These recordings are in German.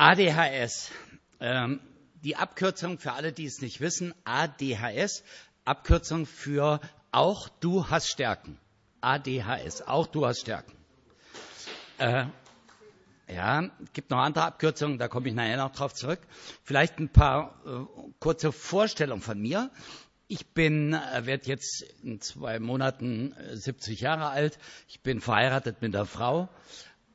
ADHS. Ähm, die Abkürzung für alle, die es nicht wissen, ADHS, Abkürzung für auch du hast Stärken. ADHS, auch du hast Stärken. Äh, ja, gibt noch andere Abkürzungen, da komme ich nachher noch drauf zurück. Vielleicht ein paar äh, kurze Vorstellungen von mir. Ich bin, äh, werde jetzt in zwei Monaten 70 äh, Jahre alt. Ich bin verheiratet mit einer Frau.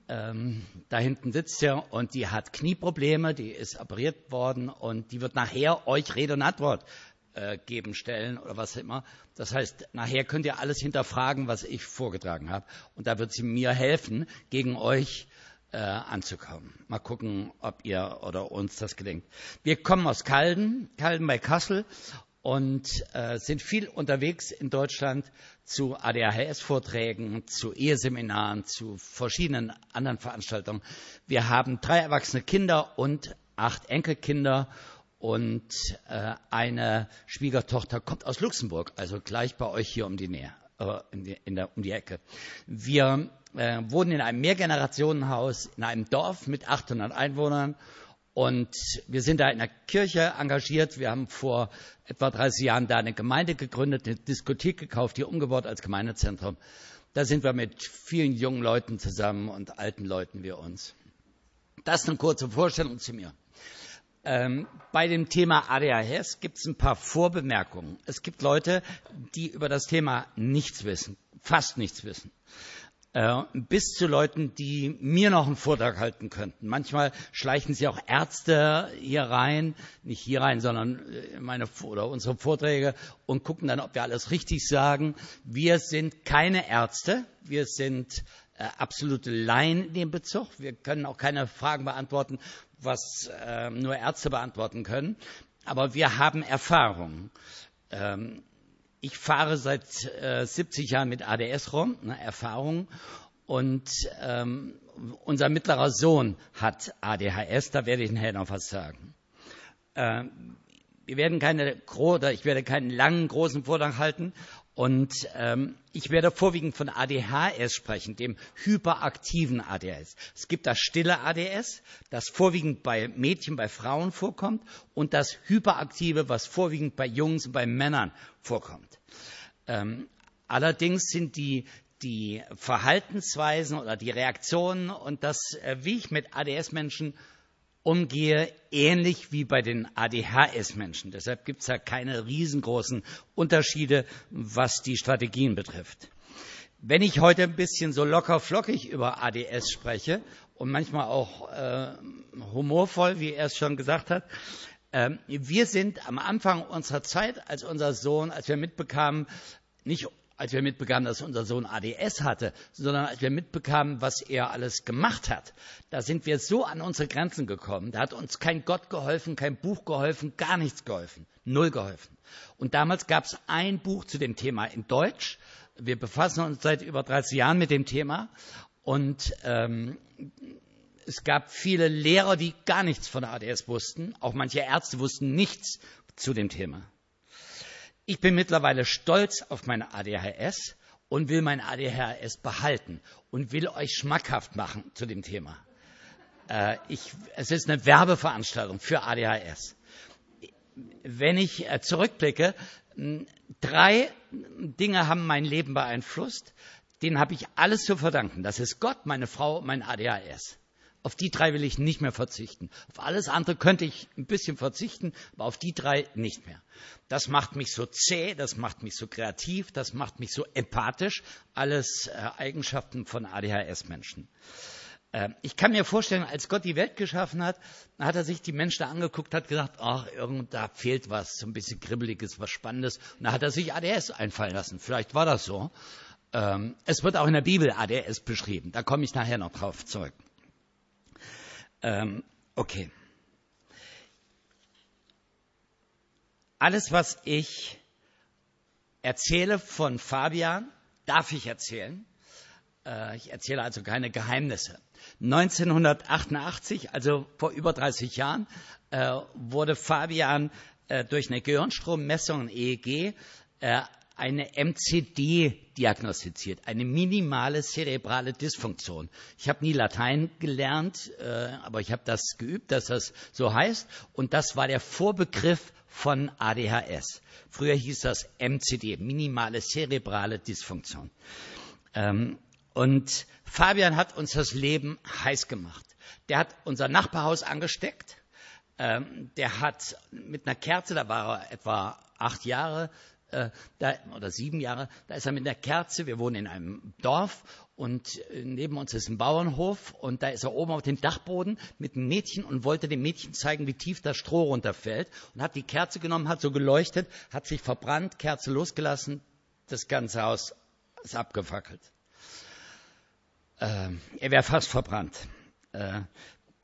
Ähm, da hinten sitzt sie und die hat Knieprobleme, die ist operiert worden und die wird nachher euch Rede und Antwort äh, geben, stellen oder was immer. Das heißt, nachher könnt ihr alles hinterfragen, was ich vorgetragen habe. Und da wird sie mir helfen, gegen euch äh, anzukommen. Mal gucken, ob ihr oder uns das gelingt. Wir kommen aus Calden, Calden bei Kassel und äh, sind viel unterwegs in Deutschland zu ADHS-Vorträgen, zu Eheseminaren, zu verschiedenen anderen Veranstaltungen. Wir haben drei erwachsene Kinder und acht Enkelkinder und äh, eine Schwiegertochter kommt aus Luxemburg, also gleich bei euch hier um die Nähe, äh, in die, in der, um die Ecke. Wir äh, wohnen in einem Mehrgenerationenhaus in einem Dorf mit 800 Einwohnern und wir sind da in der Kirche engagiert. Wir haben vor etwa 30 Jahren da eine Gemeinde gegründet, eine Diskothek gekauft, hier umgebaut als Gemeindezentrum. Da sind wir mit vielen jungen Leuten zusammen und alten Leuten wie uns. Das ist eine kurze Vorstellung zu mir. Ähm, bei dem Thema ADHS gibt es ein paar Vorbemerkungen. Es gibt Leute, die über das Thema nichts wissen, fast nichts wissen. Äh, bis zu Leuten, die mir noch einen Vortrag halten könnten. Manchmal schleichen sie auch Ärzte hier rein, nicht hier rein, sondern in meine oder unsere Vorträge und gucken dann, ob wir alles richtig sagen. Wir sind keine Ärzte, wir sind äh, absolute Laien in dem Bezug. Wir können auch keine Fragen beantworten, was äh, nur Ärzte beantworten können. Aber wir haben Erfahrung. Ähm, ich fahre seit äh, 70 Jahren mit ADS rum, eine Erfahrung. Und ähm, unser mittlerer Sohn hat ADHS, da werde ich nachher noch was sagen. Ähm, wir werden keine, oder ich werde keinen langen, großen Vortrag halten. Und ähm, ich werde vorwiegend von ADHS sprechen, dem hyperaktiven ADHS. Es gibt das stille ADS, das vorwiegend bei Mädchen, bei Frauen vorkommt, und das hyperaktive, was vorwiegend bei Jungs und bei Männern vorkommt. Ähm, allerdings sind die, die Verhaltensweisen oder die Reaktionen und das, äh, wie ich mit ADS-Menschen umgehe, ähnlich wie bei den ADHS-Menschen. Deshalb gibt es da keine riesengroßen Unterschiede, was die Strategien betrifft. Wenn ich heute ein bisschen so locker flockig über ADS spreche und manchmal auch äh, humorvoll, wie er es schon gesagt hat, äh, wir sind am Anfang unserer Zeit, als unser Sohn, als wir mitbekamen, nicht als wir mitbekamen, dass unser Sohn ADS hatte, sondern als wir mitbekamen, was er alles gemacht hat, da sind wir so an unsere Grenzen gekommen. Da hat uns kein Gott geholfen, kein Buch geholfen, gar nichts geholfen, null geholfen. Und damals gab es ein Buch zu dem Thema in Deutsch. Wir befassen uns seit über 30 Jahren mit dem Thema und ähm, es gab viele Lehrer, die gar nichts von ADS wussten. Auch manche Ärzte wussten nichts zu dem Thema. Ich bin mittlerweile stolz auf meine ADHS und will mein ADHS behalten und will euch schmackhaft machen zu dem Thema. Äh, ich, es ist eine Werbeveranstaltung für ADHS. Wenn ich äh, zurückblicke, drei Dinge haben mein Leben beeinflusst. Denen habe ich alles zu verdanken. Das ist Gott, meine Frau, mein ADHS. Auf die drei will ich nicht mehr verzichten. Auf alles andere könnte ich ein bisschen verzichten, aber auf die drei nicht mehr. Das macht mich so zäh, das macht mich so kreativ, das macht mich so empathisch. Alles äh, Eigenschaften von ADHS-Menschen. Äh, ich kann mir vorstellen, als Gott die Welt geschaffen hat, hat er sich die Menschen angeguckt, hat gesagt, ach, irgend da fehlt was, so ein bisschen kribbeliges, was Spannendes. Und da hat er sich ADS einfallen lassen. Vielleicht war das so. Ähm, es wird auch in der Bibel ADS beschrieben. Da komme ich nachher noch drauf zurück. Ähm, okay. Alles, was ich erzähle von Fabian, darf ich erzählen. Äh, ich erzähle also keine Geheimnisse. 1988, also vor über 30 Jahren, äh, wurde Fabian äh, durch eine Gehirnstrommessung, EEG, eine MCD diagnostiziert, eine minimale zerebrale Dysfunktion. Ich habe nie Latein gelernt, äh, aber ich habe das geübt, dass das so heißt. Und das war der Vorbegriff von ADHS. Früher hieß das MCD, minimale zerebrale Dysfunktion. Ähm, und Fabian hat uns das Leben heiß gemacht. Der hat unser Nachbarhaus angesteckt. Ähm, der hat mit einer Kerze, da war er etwa acht Jahre, äh, da, oder sieben Jahre, da ist er mit einer Kerze, wir wohnen in einem Dorf und äh, neben uns ist ein Bauernhof und da ist er oben auf dem Dachboden mit einem Mädchen und wollte dem Mädchen zeigen, wie tief das Stroh runterfällt und hat die Kerze genommen, hat so geleuchtet, hat sich verbrannt, Kerze losgelassen, das ganze Haus ist abgefackelt. Äh, er wäre fast verbrannt. Äh,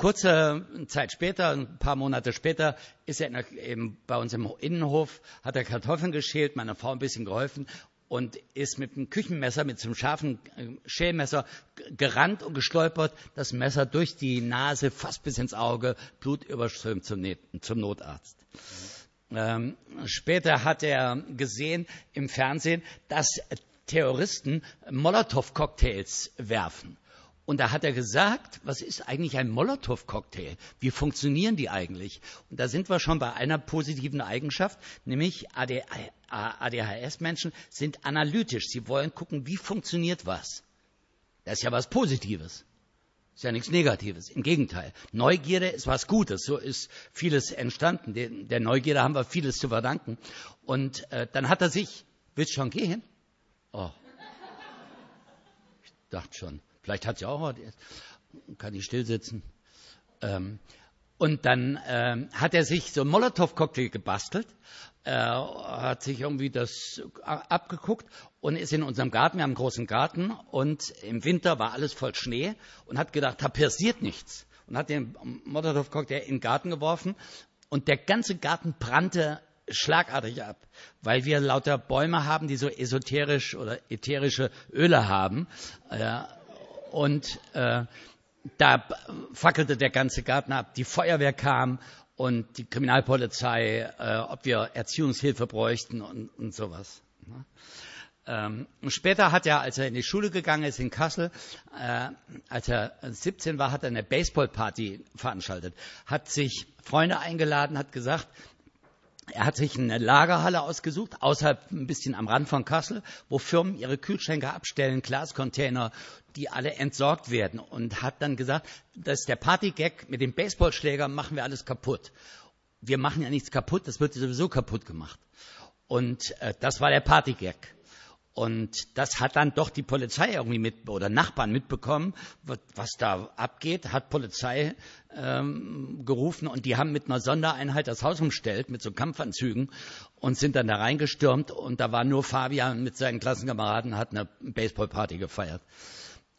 kurze Zeit später, ein paar Monate später, ist er eben bei uns im Innenhof, hat er Kartoffeln geschält, meiner Frau ein bisschen geholfen und ist mit einem Küchenmesser, mit so einem scharfen äh, Schälmesser gerannt und gestolpert, das Messer durch die Nase, fast bis ins Auge, Blut überströmt zum, zum Notarzt. Ähm, später hat er gesehen im Fernsehen, dass Terroristen Molotow-Cocktails werfen. Und da hat er gesagt, was ist eigentlich ein Molotow-Cocktail? Wie funktionieren die eigentlich? Und da sind wir schon bei einer positiven Eigenschaft, nämlich ADHS-Menschen sind analytisch. Sie wollen gucken, wie funktioniert was. Das ist ja was Positives. Ist ja nichts Negatives. Im Gegenteil. Neugierde ist was Gutes. So ist vieles entstanden. Der Neugierde haben wir vieles zu verdanken. Und äh, dann hat er sich, willst schon gehen? Oh. Ich dachte schon, vielleicht hat sie auch was, kann ich still sitzen. Ähm, und dann ähm, hat er sich so einen Molotow-Cocktail gebastelt, äh, hat sich irgendwie das abgeguckt und ist in unserem Garten, wir haben einen großen Garten und im Winter war alles voll Schnee und hat gedacht, da passiert nichts. Und hat den Molotow-Cocktail in den Garten geworfen und der ganze Garten brannte schlagartig ab, weil wir lauter Bäume haben, die so esoterisch oder ätherische Öle haben. Äh, und äh, da fackelte der ganze Garten ab. Die Feuerwehr kam und die Kriminalpolizei, äh, ob wir Erziehungshilfe bräuchten und, und sowas. Ne? Ähm, später hat er, als er in die Schule gegangen ist in Kassel, äh, als er 17 war, hat er eine Baseballparty veranstaltet, hat sich Freunde eingeladen, hat gesagt, er hat sich eine Lagerhalle ausgesucht, außerhalb ein bisschen am Rand von Kassel, wo Firmen ihre Kühlschränke abstellen, Glascontainer, die alle entsorgt werden. Und hat dann gesagt, das ist der Partygag, mit dem Baseballschläger machen wir alles kaputt. Wir machen ja nichts kaputt, das wird sowieso kaputt gemacht. Und äh, das war der Partygag. Und das hat dann doch die Polizei irgendwie mit oder Nachbarn mitbekommen, was da abgeht, hat Polizei ähm, gerufen und die haben mit einer Sondereinheit das Haus umstellt mit so Kampfanzügen und sind dann da reingestürmt und da war nur Fabian mit seinen Klassenkameraden hat eine Baseballparty gefeiert.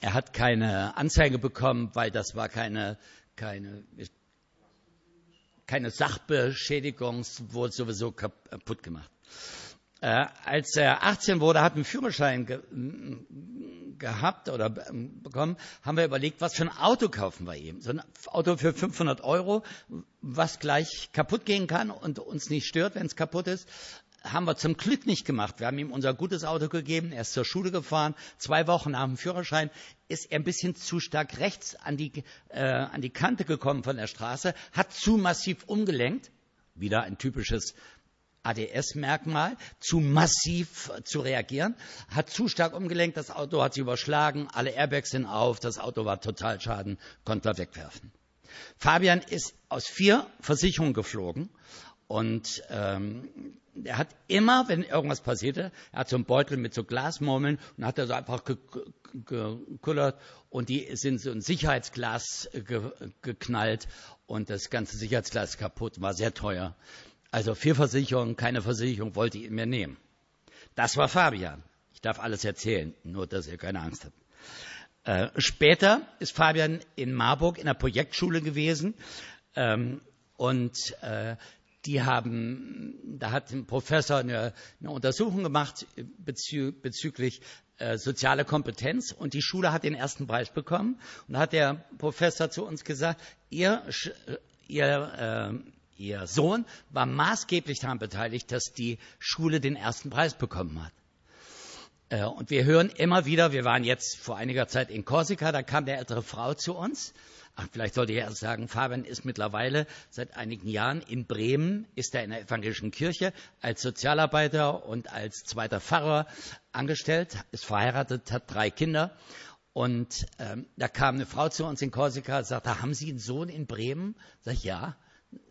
Er hat keine Anzeige bekommen, weil das war keine keine keine Sachbeschädigung, wurde sowieso kaputt gemacht. Äh, als er 18 wurde, hat einen Führerschein ge gehabt oder bekommen, haben wir überlegt, was für ein Auto kaufen wir ihm. So ein Auto für 500 Euro, was gleich kaputt gehen kann und uns nicht stört, wenn es kaputt ist. Haben wir zum Glück nicht gemacht. Wir haben ihm unser gutes Auto gegeben. Er ist zur Schule gefahren. Zwei Wochen nach dem Führerschein ist er ein bisschen zu stark rechts an die, äh, an die Kante gekommen von der Straße, hat zu massiv umgelenkt. Wieder ein typisches ADS-Merkmal, zu massiv zu reagieren, hat zu stark umgelenkt, das Auto hat sich überschlagen, alle Airbags sind auf, das Auto war total schaden, konnte er wegwerfen. Fabian ist aus vier Versicherungen geflogen und ähm, er hat immer, wenn irgendwas passierte, er hat so einen Beutel mit so Glasmurmeln und hat er so einfach gekullert und die sind so ein Sicherheitsglas ge geknallt und das ganze Sicherheitsglas kaputt, war sehr teuer. Also vier Versicherungen, keine Versicherung wollte ich mir nehmen. Das war Fabian. Ich darf alles erzählen, nur dass ihr keine Angst habt. Äh, später ist Fabian in Marburg in der Projektschule gewesen ähm, und äh, die haben, da hat ein Professor eine, eine Untersuchung gemacht bezü bezüglich äh, soziale Kompetenz und die Schule hat den ersten Preis bekommen. Und da hat der Professor zu uns gesagt, ihr, ihr äh, Ihr Sohn war maßgeblich daran beteiligt, dass die Schule den ersten Preis bekommen hat. Äh, und wir hören immer wieder, wir waren jetzt vor einiger Zeit in Korsika, da kam eine ältere Frau zu uns. Ach, vielleicht sollte ich erst sagen, Fabian ist mittlerweile seit einigen Jahren in Bremen, ist er in der evangelischen Kirche als Sozialarbeiter und als zweiter Pfarrer angestellt, ist verheiratet, hat drei Kinder. Und ähm, da kam eine Frau zu uns in Korsika, sagte, haben Sie einen Sohn in Bremen? Sag ich, ja.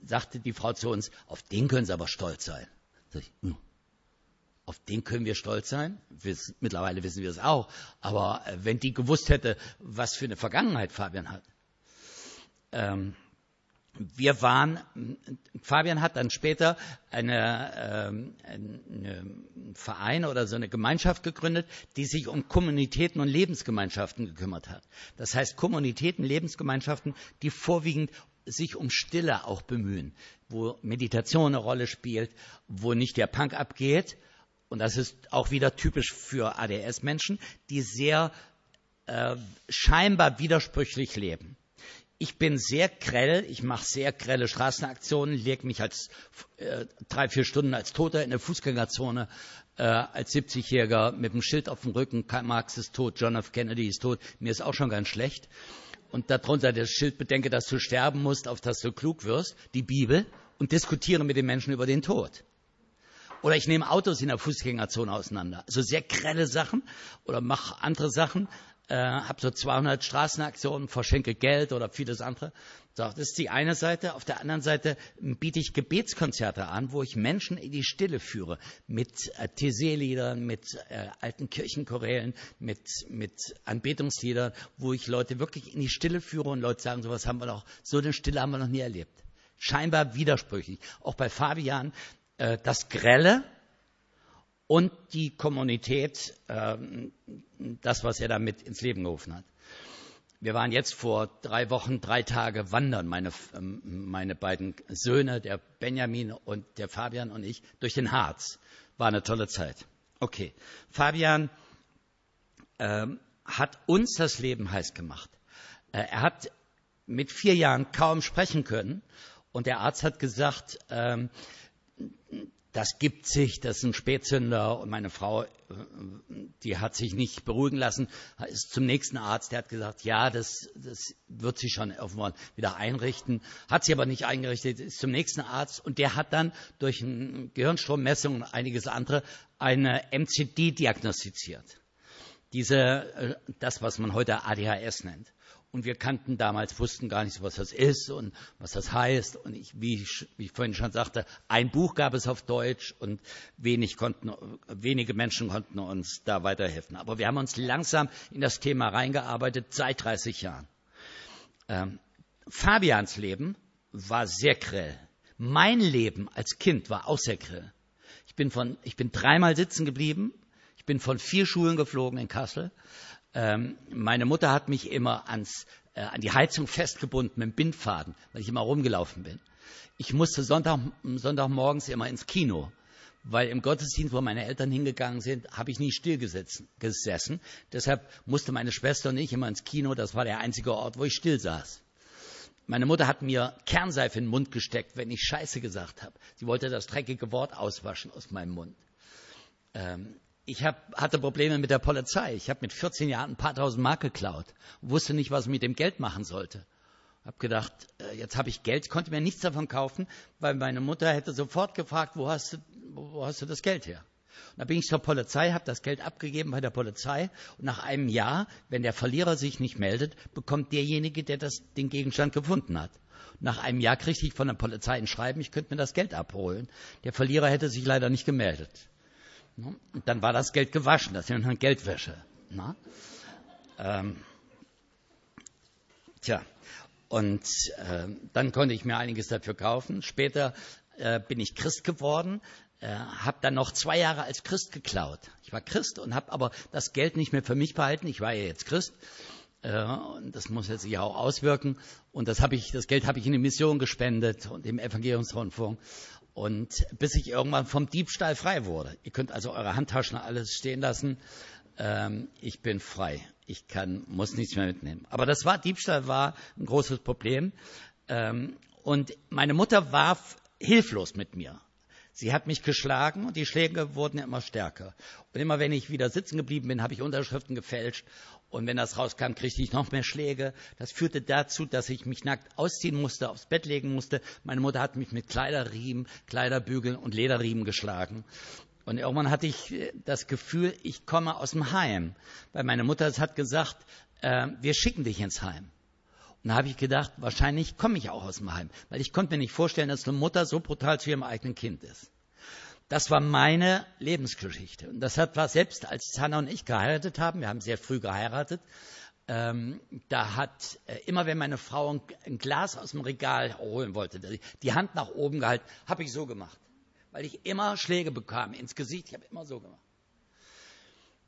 Sagte die Frau zu uns, auf den können Sie aber stolz sein. Sag ich, hm. Auf den können wir stolz sein. Wiss, mittlerweile wissen wir es auch. Aber äh, wenn die gewusst hätte, was für eine Vergangenheit Fabian hat. Ähm, wir waren, Fabian hat dann später eine, ähm, einen Verein oder so eine Gemeinschaft gegründet, die sich um Kommunitäten und Lebensgemeinschaften gekümmert hat. Das heißt Kommunitäten, Lebensgemeinschaften, die vorwiegend sich um Stille auch bemühen, wo Meditation eine Rolle spielt, wo nicht der Punk abgeht, und das ist auch wieder typisch für ADS-Menschen, die sehr äh, scheinbar widersprüchlich leben. Ich bin sehr grell, ich mache sehr grelle Straßenaktionen, lege mich als äh, drei, vier Stunden als Toter in der Fußgängerzone, äh, als 70-Jähriger mit dem Schild auf dem Rücken, Karl Marx ist tot, John F. Kennedy ist tot, mir ist auch schon ganz schlecht. Und darunter das Schild, bedenke, dass du sterben musst, auf dass du klug wirst, die Bibel, und diskutiere mit den Menschen über den Tod. Oder ich nehme Autos in der Fußgängerzone auseinander. Also sehr grelle Sachen oder mache andere Sachen. Äh, habe so 200 Straßenaktionen, verschenke Geld oder vieles andere. So, das ist die eine Seite. Auf der anderen Seite biete ich Gebetskonzerte an, wo ich Menschen in die Stille führe. Mit äh, TC-Liedern, mit äh, alten Kirchenchorälen, mit, mit Anbetungsliedern, wo ich Leute wirklich in die Stille führe und Leute sagen, sowas haben wir noch, so eine Stille haben wir noch nie erlebt scheinbar widersprüchlich. Auch bei Fabian, äh, das Grelle und die Kommunität, ähm, das, was er damit ins Leben gerufen hat. Wir waren jetzt vor drei Wochen, drei Tage wandern, meine, ähm, meine beiden Söhne, der Benjamin und der Fabian und ich, durch den Harz. War eine tolle Zeit. Okay. Fabian ähm, hat uns das Leben heiß gemacht. Äh, er hat mit vier Jahren kaum sprechen können und der Arzt hat gesagt, ähm, das gibt sich, das ist ein Spätzünder und meine Frau, äh, die hat sich nicht beruhigen lassen, ist zum nächsten Arzt, der hat gesagt, ja, das, das wird sich schon irgendwann wieder einrichten, hat sie aber nicht eingerichtet, ist zum nächsten Arzt und der hat dann durch Gehirnstrommessung und einiges andere eine MCD diagnostiziert. Diese, äh, das, was man heute ADHS nennt. Und wir kannten damals, wussten gar nicht, was das ist und was das heißt. Und ich, wie, ich, wie ich vorhin schon sagte, ein Buch gab es auf Deutsch und wenig konnten, wenige Menschen konnten uns da weiterhelfen. Aber wir haben uns langsam in das Thema reingearbeitet, seit 30 Jahren. Ähm, Fabians Leben war sehr grell. Mein Leben als Kind war auch sehr grell. Ich bin, von, ich bin dreimal sitzen geblieben. Ich bin von vier Schulen geflogen in Kassel. Ähm, meine Mutter hat mich immer ans, äh, an die Heizung festgebunden mit dem Bindfaden, weil ich immer rumgelaufen bin. Ich musste Sonntag, Sonntagmorgens immer ins Kino, weil im Gottesdienst, wo meine Eltern hingegangen sind, habe ich nie still gesessen. Deshalb musste meine Schwester und ich immer ins Kino. Das war der einzige Ort, wo ich still saß. Meine Mutter hat mir Kernseife in den Mund gesteckt, wenn ich Scheiße gesagt habe. Sie wollte das dreckige Wort auswaschen aus meinem Mund. Ähm, ich hab, hatte Probleme mit der Polizei. Ich habe mit 14 Jahren ein paar tausend Mark geklaut wusste nicht, was ich mit dem Geld machen sollte. Hab gedacht, äh, jetzt habe ich Geld, konnte mir nichts davon kaufen, weil meine Mutter hätte sofort gefragt, wo hast du, wo hast du das Geld her? Und da bin ich zur Polizei, habe das Geld abgegeben bei der Polizei und nach einem Jahr, wenn der Verlierer sich nicht meldet, bekommt derjenige, der das, den Gegenstand gefunden hat. Nach einem Jahr kriegte ich von der Polizei ein Schreiben, ich könnte mir das Geld abholen. Der Verlierer hätte sich leider nicht gemeldet. Und dann war das Geld gewaschen, das nennt man Geldwäsche. Na? Ähm, tja, und äh, dann konnte ich mir einiges dafür kaufen. Später äh, bin ich Christ geworden, äh, habe dann noch zwei Jahre als Christ geklaut. Ich war Christ und habe aber das Geld nicht mehr für mich behalten. Ich war ja jetzt Christ. Äh, und das muss jetzt sich auch auswirken. Und das, hab ich, das Geld habe ich in die Mission gespendet und im Evangeliumsrundfunk. Und bis ich irgendwann vom Diebstahl frei wurde. Ihr könnt also eure Handtaschen alles stehen lassen. Ähm, ich bin frei. Ich kann, muss nichts mehr mitnehmen. Aber das war, Diebstahl war ein großes Problem. Ähm, und meine Mutter war hilflos mit mir. Sie hat mich geschlagen und die Schläge wurden immer stärker. Und immer wenn ich wieder sitzen geblieben bin, habe ich Unterschriften gefälscht. Und wenn das rauskam, kriegte ich noch mehr Schläge. Das führte dazu, dass ich mich nackt ausziehen musste, aufs Bett legen musste. Meine Mutter hat mich mit Kleiderriemen, Kleiderbügeln und Lederriemen geschlagen. Und irgendwann hatte ich äh, das Gefühl, ich komme aus dem Heim. Weil meine Mutter hat gesagt, äh, wir schicken dich ins Heim. Und da habe ich gedacht, wahrscheinlich komme ich auch aus dem Heim, weil ich konnte mir nicht vorstellen, dass eine Mutter so brutal zu ihrem eigenen Kind ist. Das war meine Lebensgeschichte. Und das hat war selbst, als Hanna und ich geheiratet haben, wir haben sehr früh geheiratet, ähm, da hat äh, immer, wenn meine Frau ein, ein, Glas aus dem Regal holen wollte, die Hand nach oben gehalten, habe ich so gemacht, weil ich immer Schläge bekam ins Gesicht. Ich habe immer so gemacht.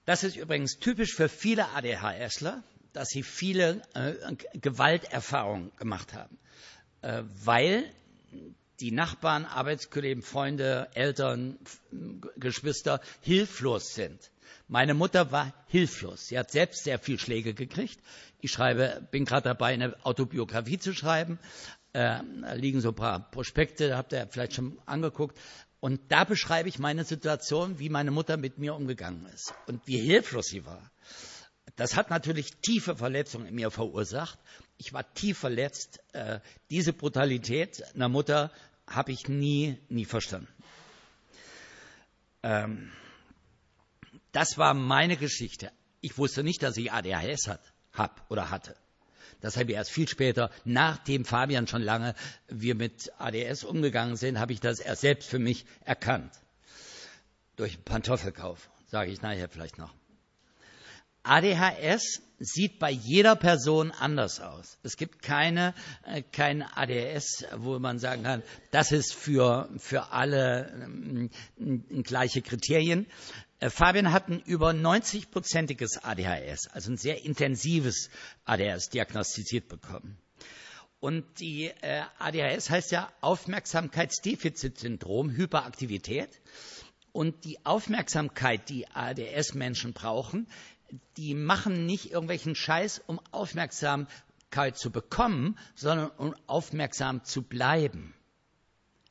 Das ist übrigens typisch für viele ADHSler dass sie viele äh, Gewalterfahrungen gemacht haben, äh, weil die Nachbarn, Arbeitskollegen, Freunde, Eltern, Geschwister hilflos sind. Meine Mutter war hilflos. Sie hat selbst sehr viel Schläge gekriegt. Ich schreibe, bin gerade dabei, eine Autobiografie zu schreiben. Äh, da liegen so ein paar Prospekte, habt ihr vielleicht schon angeguckt. Und da beschreibe ich meine Situation, wie meine Mutter mit mir umgegangen ist und wie hilflos sie war. Das hat natürlich tiefe Verletzungen in mir verursacht. Ich war tief verletzt. Äh, diese Brutalität einer Mutter habe ich nie, nie verstanden. Ähm, das war meine Geschichte. Ich wusste nicht, dass ich ADHS hat, hab oder hatte. Das habe ich erst viel später, nachdem Fabian schon lange wir mit ADS umgegangen sind, habe ich das erst selbst für mich erkannt. Durch Pantoffelkauf, sage ich nachher vielleicht noch. ADHS sieht bei jeder Person anders aus. Es gibt keine, äh, kein ADHS, wo man sagen kann, das ist für, für alle äh, gleiche Kriterien. Äh, Fabian hat ein über 90-prozentiges ADHS, also ein sehr intensives ADHS diagnostiziert bekommen. Und die äh, ADHS heißt ja Aufmerksamkeitsdefizitsyndrom, Hyperaktivität. Und die Aufmerksamkeit, die ADS-Menschen brauchen, die machen nicht irgendwelchen Scheiß, um Aufmerksamkeit zu bekommen, sondern um aufmerksam zu bleiben.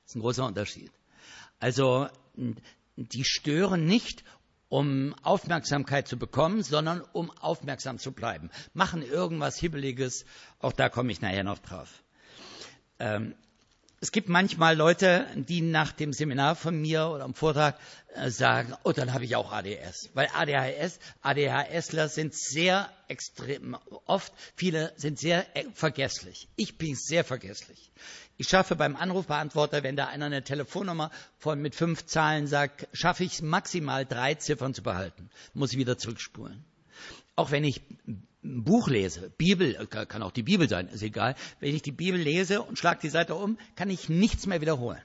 Das ist ein großer Unterschied. Also die stören nicht, um Aufmerksamkeit zu bekommen, sondern um aufmerksam zu bleiben. Machen irgendwas Hibbeliges, auch da komme ich nachher noch drauf. Ähm, es gibt manchmal Leute, die nach dem Seminar von mir oder am Vortrag äh, sagen, oh, dann habe ich auch ADS. Weil ADHS, ADHSler sind sehr extrem, oft, viele sind sehr äh, vergesslich. Ich bin sehr vergesslich. Ich schaffe beim Anrufbeantworter, wenn da einer eine Telefonnummer von mit fünf Zahlen sagt, schaffe ich maximal drei Ziffern zu behalten. Muss ich wieder zurückspulen. Auch wenn ich ein Buch lese, Bibel, äh, kann auch die Bibel sein, ist egal. Wenn ich die Bibel lese und schlage die Seite um, kann ich nichts mehr wiederholen.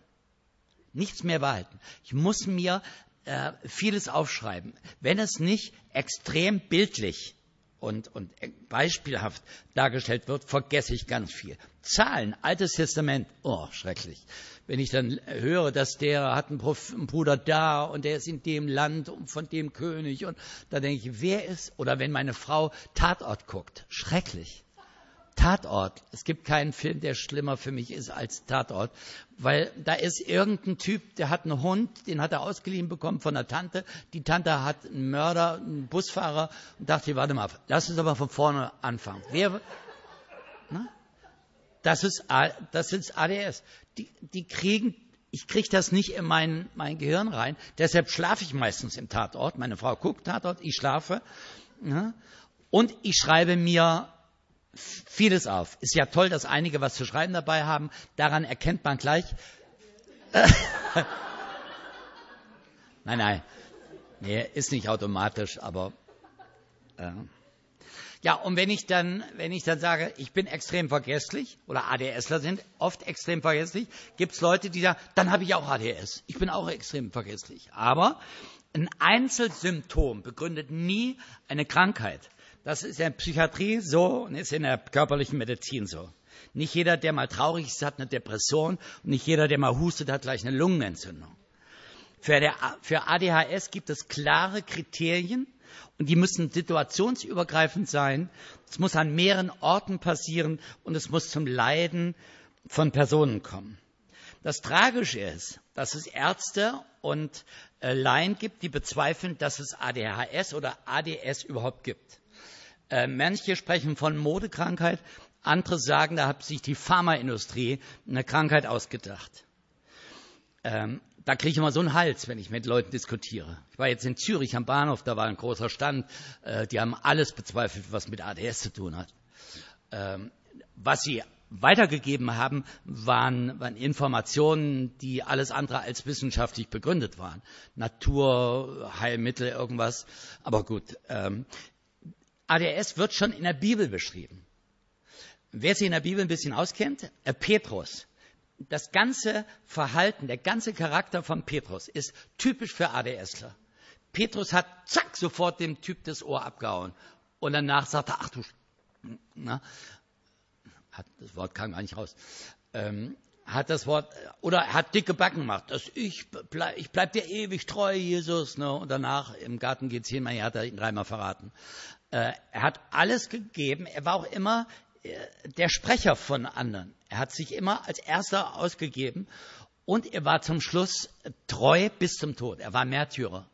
Nichts mehr behalten. Ich muss mir äh, vieles aufschreiben. Wenn es nicht extrem bildlich und, und beispielhaft dargestellt wird, vergesse ich ganz viel. Zahlen, Altes Testament, oh, schrecklich. Wenn ich dann höre, dass der hat einen, einen Bruder da und der ist in dem Land und von dem König und da denke ich, wer ist, oder wenn meine Frau Tatort guckt, schrecklich. Tatort. Es gibt keinen Film, der schlimmer für mich ist als Tatort, weil da ist irgendein Typ, der hat einen Hund, den hat er ausgeliehen bekommen von der Tante. Die Tante hat einen Mörder, einen Busfahrer und dachte, warte mal, lass uns aber von vorne anfangen. Wer, na? Das ist, das ist ADS. Die, die kriegen, ich kriege das nicht in mein, mein Gehirn rein. Deshalb schlafe ich meistens im Tatort. Meine Frau guckt Tatort, ich schlafe. Ja? Und ich schreibe mir vieles auf. Ist ja toll, dass einige was zu schreiben dabei haben. Daran erkennt man gleich. nein, nein. Nee, ist nicht automatisch, aber. Äh. Ja, und wenn ich dann, wenn ich dann sage, ich bin extrem vergesslich, oder ADSler sind oft extrem vergesslich, gibt es Leute, die sagen, dann habe ich auch ADS. Ich bin auch extrem vergesslich. Aber ein Einzelsymptom begründet nie eine Krankheit. Das ist in der Psychiatrie so und ist in der körperlichen Medizin so. Nicht jeder, der mal traurig ist, hat eine Depression und nicht jeder, der mal hustet, hat gleich eine Lungenentzündung. Für, der, für ADHS gibt es klare Kriterien und die müssen situationsübergreifend sein. Es muss an mehreren Orten passieren und es muss zum Leiden von Personen kommen. Das Tragische ist, dass es Ärzte und äh, Laien gibt, die bezweifeln, dass es ADHS oder ADS überhaupt gibt. Äh, manche sprechen von Modekrankheit, andere sagen, da hat sich die Pharmaindustrie eine Krankheit ausgedacht. Ähm, da kriege ich immer so einen Hals, wenn ich mit Leuten diskutiere. Ich war jetzt in Zürich am Bahnhof, da war ein großer Stand, äh, die haben alles bezweifelt, was mit ADS zu tun hat. Ähm, was sie weitergegeben haben, waren, waren, Informationen, die alles andere als wissenschaftlich begründet waren. Naturheilmittel, irgendwas. Aber gut. Ähm, ADS wird schon in der Bibel beschrieben. Wer sich in der Bibel ein bisschen auskennt, äh, Petrus. Das ganze Verhalten, der ganze Charakter von Petrus ist typisch für ADSler. Petrus hat zack sofort dem Typ das Ohr abgehauen und danach sagt er, ach du, na, hat, das Wort kam gar nicht raus, ähm, hat das Wort, oder er hat dicke Backen gemacht, dass ich, bleib, ich bleib dir ewig treu, Jesus, ne? und danach im Garten er hat er ihn dreimal verraten. Äh, er hat alles gegeben, er war auch immer äh, der Sprecher von anderen. Er hat sich immer als Erster ausgegeben und er war zum Schluss treu bis zum Tod. Er war Märtyrer.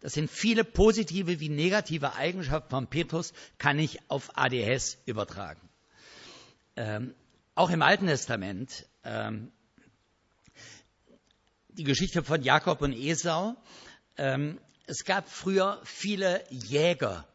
Das sind viele positive wie negative Eigenschaften von Petrus, kann ich auf ADS übertragen. Ähm, auch im Alten Testament, ähm, die Geschichte von Jakob und Esau, ähm, es gab früher viele Jäger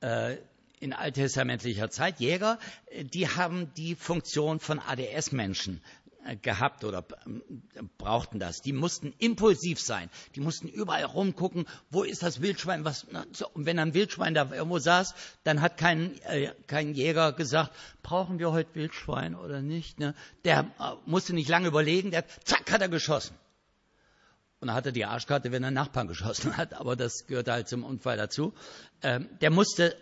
äh, in alttestamentlicher Zeit, Jäger, die haben die Funktion von ADS-Menschen äh, gehabt oder äh, brauchten das. Die mussten impulsiv sein. Die mussten überall rumgucken, wo ist das Wildschwein, was, und wenn ein Wildschwein da irgendwo saß, dann hat kein, äh, kein Jäger gesagt, brauchen wir heute Wildschwein oder nicht, ne? Der äh, musste nicht lange überlegen, der, zack, hat er geschossen. Und er die Arschkarte, wenn er Nachbarn geschossen hat, aber das gehört halt zum Unfall dazu. Ähm, der musste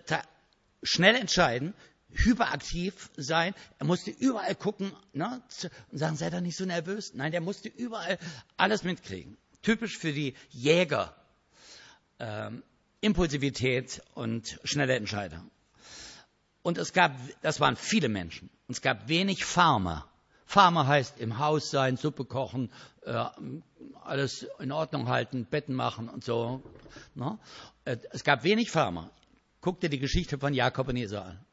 schnell entscheiden, hyperaktiv sein. Er musste überall gucken ne, und sagen, sei doch nicht so nervös. Nein, der musste überall alles mitkriegen. Typisch für die Jäger. Ähm, Impulsivität und schnelle Entscheidung. Und es gab, das waren viele Menschen. Und es gab wenig Farmer. Farmer heißt im Haus sein, Suppe kochen, äh, alles in Ordnung halten, Betten machen und so. Ne? Äh, es gab wenig Farmer. Guck dir die Geschichte von Jakob und Esau an.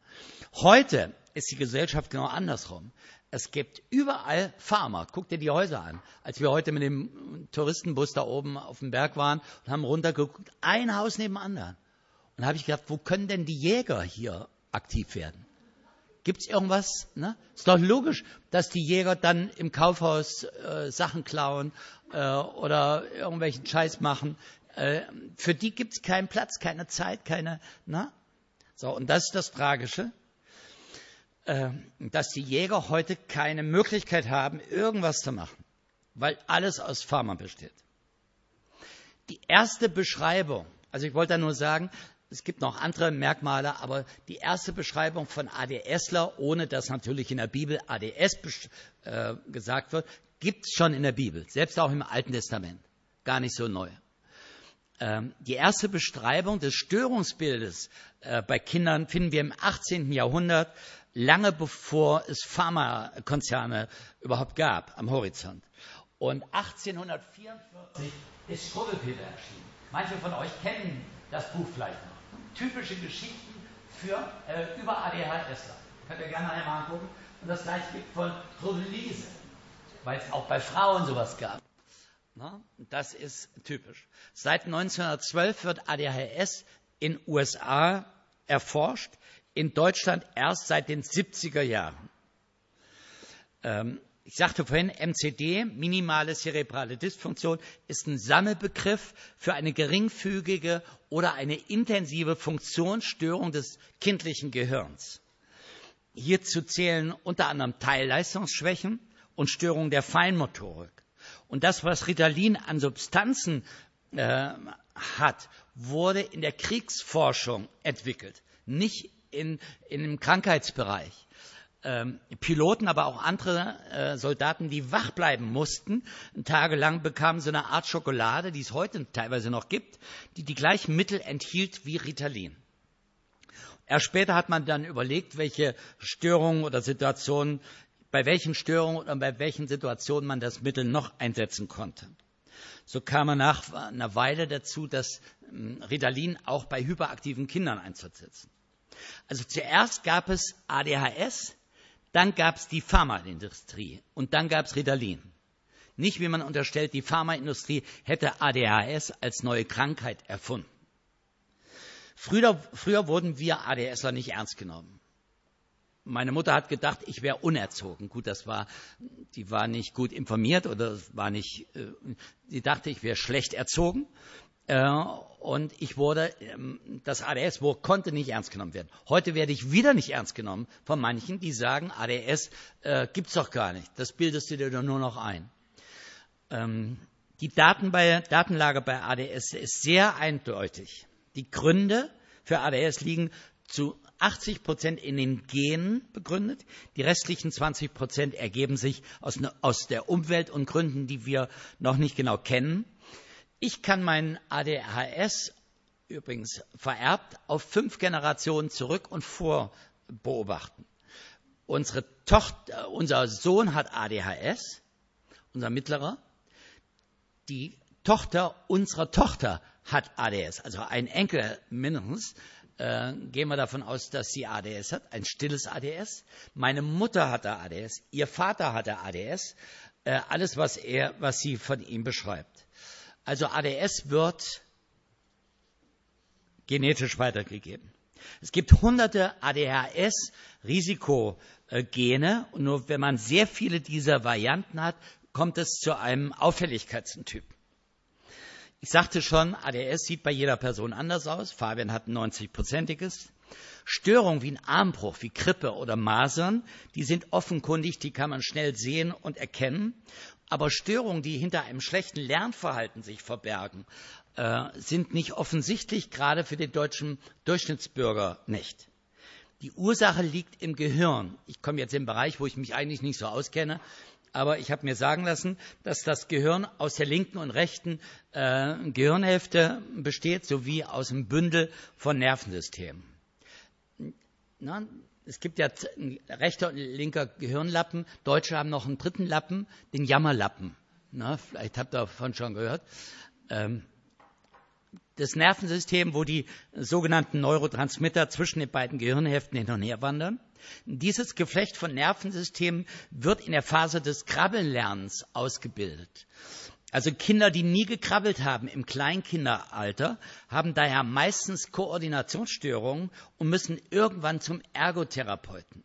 Heute ist die Gesellschaft genau andersrum. Es gibt überall Farmer. Guck dir die Häuser an. Als wir heute mit dem Touristenbus da oben auf dem Berg waren und haben runtergeguckt, ein Haus neben dem anderen. Und da habe ich gedacht, wo können denn die Jäger hier aktiv werden? Gibt es irgendwas? Ne? Ist doch logisch, dass die Jäger dann im Kaufhaus äh, Sachen klauen äh, oder irgendwelchen Scheiß machen. Äh, für die gibt es keinen Platz, keine Zeit, keine. Ne? So, und das ist das Tragische. Ähm, dass die Jäger heute keine Möglichkeit haben, irgendwas zu machen, weil alles aus Pharma besteht. Die erste Beschreibung, also ich wollte da nur sagen, es gibt noch andere Merkmale, aber die erste Beschreibung von ADSler, ohne dass natürlich in der Bibel ADS äh, gesagt wird, gibt es schon in der Bibel, selbst auch im Alten Testament. Gar nicht so neu. Ähm, die erste Beschreibung des Störungsbildes äh, bei Kindern finden wir im 18. Jahrhundert lange bevor es Pharmakonzerne überhaupt gab am Horizont. Und 1844 ist Struwwelpeter erschienen. Manche von euch kennen das Buch vielleicht noch. Typische Geschichten für, äh, über ADHS. Könnt ihr gerne einmal angucken. Und das gleiche gibt von Struwwelise, weil es auch bei Frauen sowas gab. Na, das ist typisch. Seit 1912 wird ADHS in USA erforscht in Deutschland erst seit den 70er Jahren. Ähm, ich sagte vorhin, MCD, minimale cerebrale Dysfunktion, ist ein Sammelbegriff für eine geringfügige oder eine intensive Funktionsstörung des kindlichen Gehirns. Hierzu zählen unter anderem Teilleistungsschwächen und Störungen der Feinmotorik. Und das, was Ritalin an Substanzen äh, hat, wurde in der Kriegsforschung entwickelt, nicht in, in dem Krankheitsbereich. Ähm, Piloten, aber auch andere äh, Soldaten, die wach bleiben mussten, tagelang bekamen so eine Art Schokolade, die es heute teilweise noch gibt, die die gleichen Mittel enthielt wie Ritalin. Erst später hat man dann überlegt, welche Störungen oder Situationen bei welchen Störungen oder bei welchen Situationen man das Mittel noch einsetzen konnte. So kam er nach einer Weile dazu, das ähm, Ritalin auch bei hyperaktiven Kindern einzusetzen. Also zuerst gab es ADHS, dann gab es die Pharmaindustrie und dann gab es Ritalin. Nicht, wie man unterstellt, die Pharmaindustrie hätte ADHS als neue Krankheit erfunden. Früher, früher wurden wir ADSler nicht ernst genommen. Meine Mutter hat gedacht, ich wäre unerzogen. Gut, das war, die war nicht gut informiert oder war nicht, äh, sie dachte, ich wäre schlecht erzogen. Äh, und ich wurde, ähm, das ADS konnte nicht ernst genommen werden. Heute werde ich wieder nicht ernst genommen von manchen, die sagen, ADS äh, gibt's doch gar nicht. Das bildest du dir doch nur noch ein. Ähm, die Daten bei, Datenlage bei ADS ist sehr eindeutig. Die Gründe für ADS liegen zu 80 Prozent in den Genen begründet. Die restlichen 20 Prozent ergeben sich aus, aus der Umwelt und Gründen, die wir noch nicht genau kennen. Ich kann meinen ADHS übrigens vererbt auf fünf Generationen zurück und vor beobachten. Unsere Tochter, unser Sohn hat ADHS, unser mittlerer. Die Tochter unserer Tochter hat ADS, also ein Enkel mindestens. Äh, gehen wir davon aus, dass sie ADS hat, ein stilles ADS. Meine Mutter hatte ADS, ihr Vater hatte ADS. Äh, alles, was er, was sie von ihm beschreibt. Also ADS wird genetisch weitergegeben. Es gibt hunderte ADHS-Risikogene und nur wenn man sehr viele dieser Varianten hat, kommt es zu einem Auffälligkeitstyp. Ich sagte schon, ADS sieht bei jeder Person anders aus. Fabian hat ein 90-prozentiges. Störungen wie ein Armbruch, wie Krippe oder Masern, die sind offenkundig, die kann man schnell sehen und erkennen. Aber Störungen, die hinter einem schlechten Lernverhalten sich verbergen, äh, sind nicht offensichtlich, gerade für den deutschen Durchschnittsbürger nicht. Die Ursache liegt im Gehirn. Ich komme jetzt in einen Bereich, wo ich mich eigentlich nicht so auskenne, aber ich habe mir sagen lassen, dass das Gehirn aus der linken und rechten äh, Gehirnhälfte besteht, sowie aus einem Bündel von Nervensystemen. Na, es gibt ja rechter und linker Gehirnlappen. Deutsche haben noch einen dritten Lappen, den Jammerlappen. Na, vielleicht habt ihr davon schon gehört. Ähm, das Nervensystem, wo die sogenannten Neurotransmitter zwischen den beiden Gehirnhälften hin und her wandern. Dieses Geflecht von Nervensystemen wird in der Phase des Krabbelnlernens ausgebildet. Also Kinder, die nie gekrabbelt haben im Kleinkinderalter, haben daher meistens Koordinationsstörungen und müssen irgendwann zum Ergotherapeuten.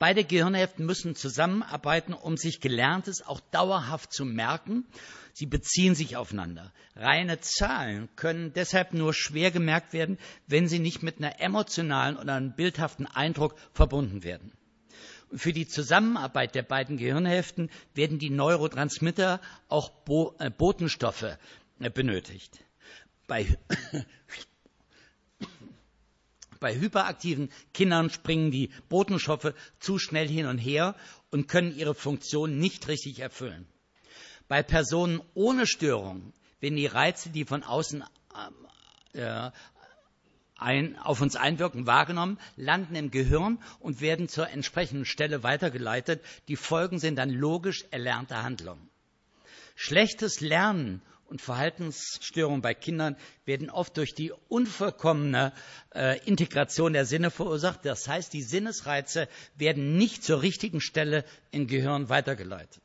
Beide Gehirnhälften müssen zusammenarbeiten, um sich Gelerntes auch dauerhaft zu merken. Sie beziehen sich aufeinander. Reine Zahlen können deshalb nur schwer gemerkt werden, wenn sie nicht mit einer emotionalen oder einem bildhaften Eindruck verbunden werden. Für die Zusammenarbeit der beiden Gehirnhälften werden die Neurotransmitter auch Bo äh, Botenstoffe äh, benötigt. Bei, bei hyperaktiven Kindern springen die Botenstoffe zu schnell hin und her und können ihre Funktion nicht richtig erfüllen. Bei Personen ohne Störung werden die Reize, die von außen äh, ein, auf uns einwirken, wahrgenommen, landen im Gehirn und werden zur entsprechenden Stelle weitergeleitet. Die Folgen sind dann logisch erlernte Handlungen. Schlechtes Lernen und Verhaltensstörungen bei Kindern werden oft durch die unvollkommene äh, Integration der Sinne verursacht. Das heißt, die Sinnesreize werden nicht zur richtigen Stelle im Gehirn weitergeleitet.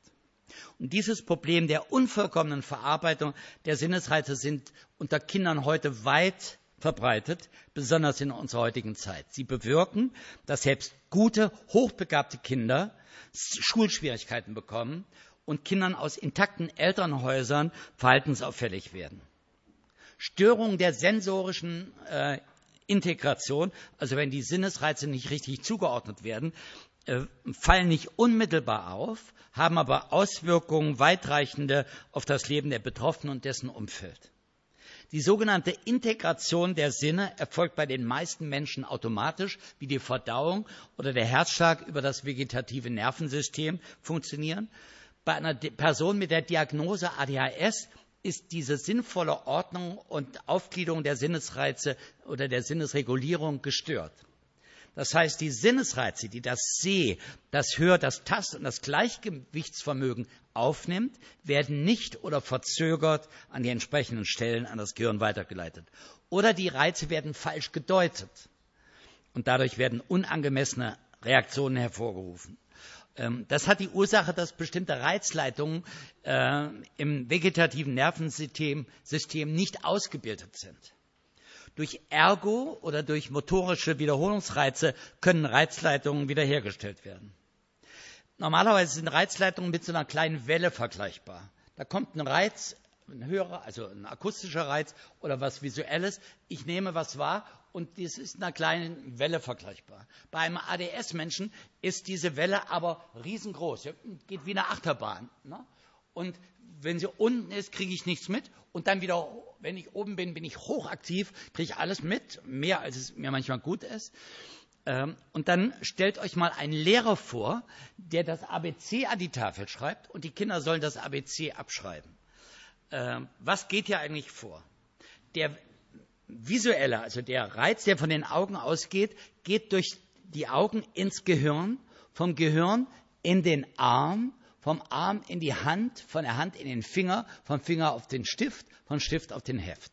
Und dieses Problem der unvollkommenen Verarbeitung der Sinnesreize sind unter Kindern heute weit verbreitet, besonders in unserer heutigen Zeit. Sie bewirken, dass selbst gute, hochbegabte Kinder Schulschwierigkeiten bekommen und Kindern aus intakten Elternhäusern verhaltensauffällig werden. Störungen der sensorischen äh, Integration, also wenn die Sinnesreize nicht richtig zugeordnet werden, äh, fallen nicht unmittelbar auf, haben aber Auswirkungen weitreichende auf das Leben der Betroffenen und dessen Umfeld. Die sogenannte Integration der Sinne erfolgt bei den meisten Menschen automatisch, wie die Verdauung oder der Herzschlag über das vegetative Nervensystem funktionieren. Bei einer Person mit der Diagnose ADHS ist diese sinnvolle Ordnung und Aufgliederung der Sinnesreize oder der Sinnesregulierung gestört. Das heißt, die Sinnesreize, die das Seh, das Hör, das Tast und das Gleichgewichtsvermögen aufnimmt, werden nicht oder verzögert an die entsprechenden Stellen an das Gehirn weitergeleitet. Oder die Reize werden falsch gedeutet und dadurch werden unangemessene Reaktionen hervorgerufen. Ähm, das hat die Ursache, dass bestimmte Reizleitungen äh, im vegetativen Nervensystem System nicht ausgebildet sind. Durch Ergo oder durch motorische Wiederholungsreize können Reizleitungen wiederhergestellt werden. Normalerweise sind Reizleitungen mit so einer kleinen Welle vergleichbar. Da kommt ein Reiz, ein höherer, also ein akustischer Reiz oder was Visuelles. Ich nehme was wahr und das ist einer kleinen Welle vergleichbar. Bei einem ADS-Menschen ist diese Welle aber riesengroß, geht wie eine Achterbahn. Ne? Und wenn sie unten ist, kriege ich nichts mit. Und dann wieder, wenn ich oben bin, bin ich hochaktiv, kriege ich alles mit, mehr als es mir manchmal gut ist. Ähm, und dann stellt euch mal einen Lehrer vor, der das ABC an die Tafel schreibt und die Kinder sollen das ABC abschreiben. Ähm, was geht hier eigentlich vor? Der visuelle, also der Reiz, der von den Augen ausgeht, geht durch die Augen ins Gehirn, vom Gehirn in den Arm, vom Arm in die Hand, von der Hand in den Finger, vom Finger auf den Stift, vom Stift auf den Heft.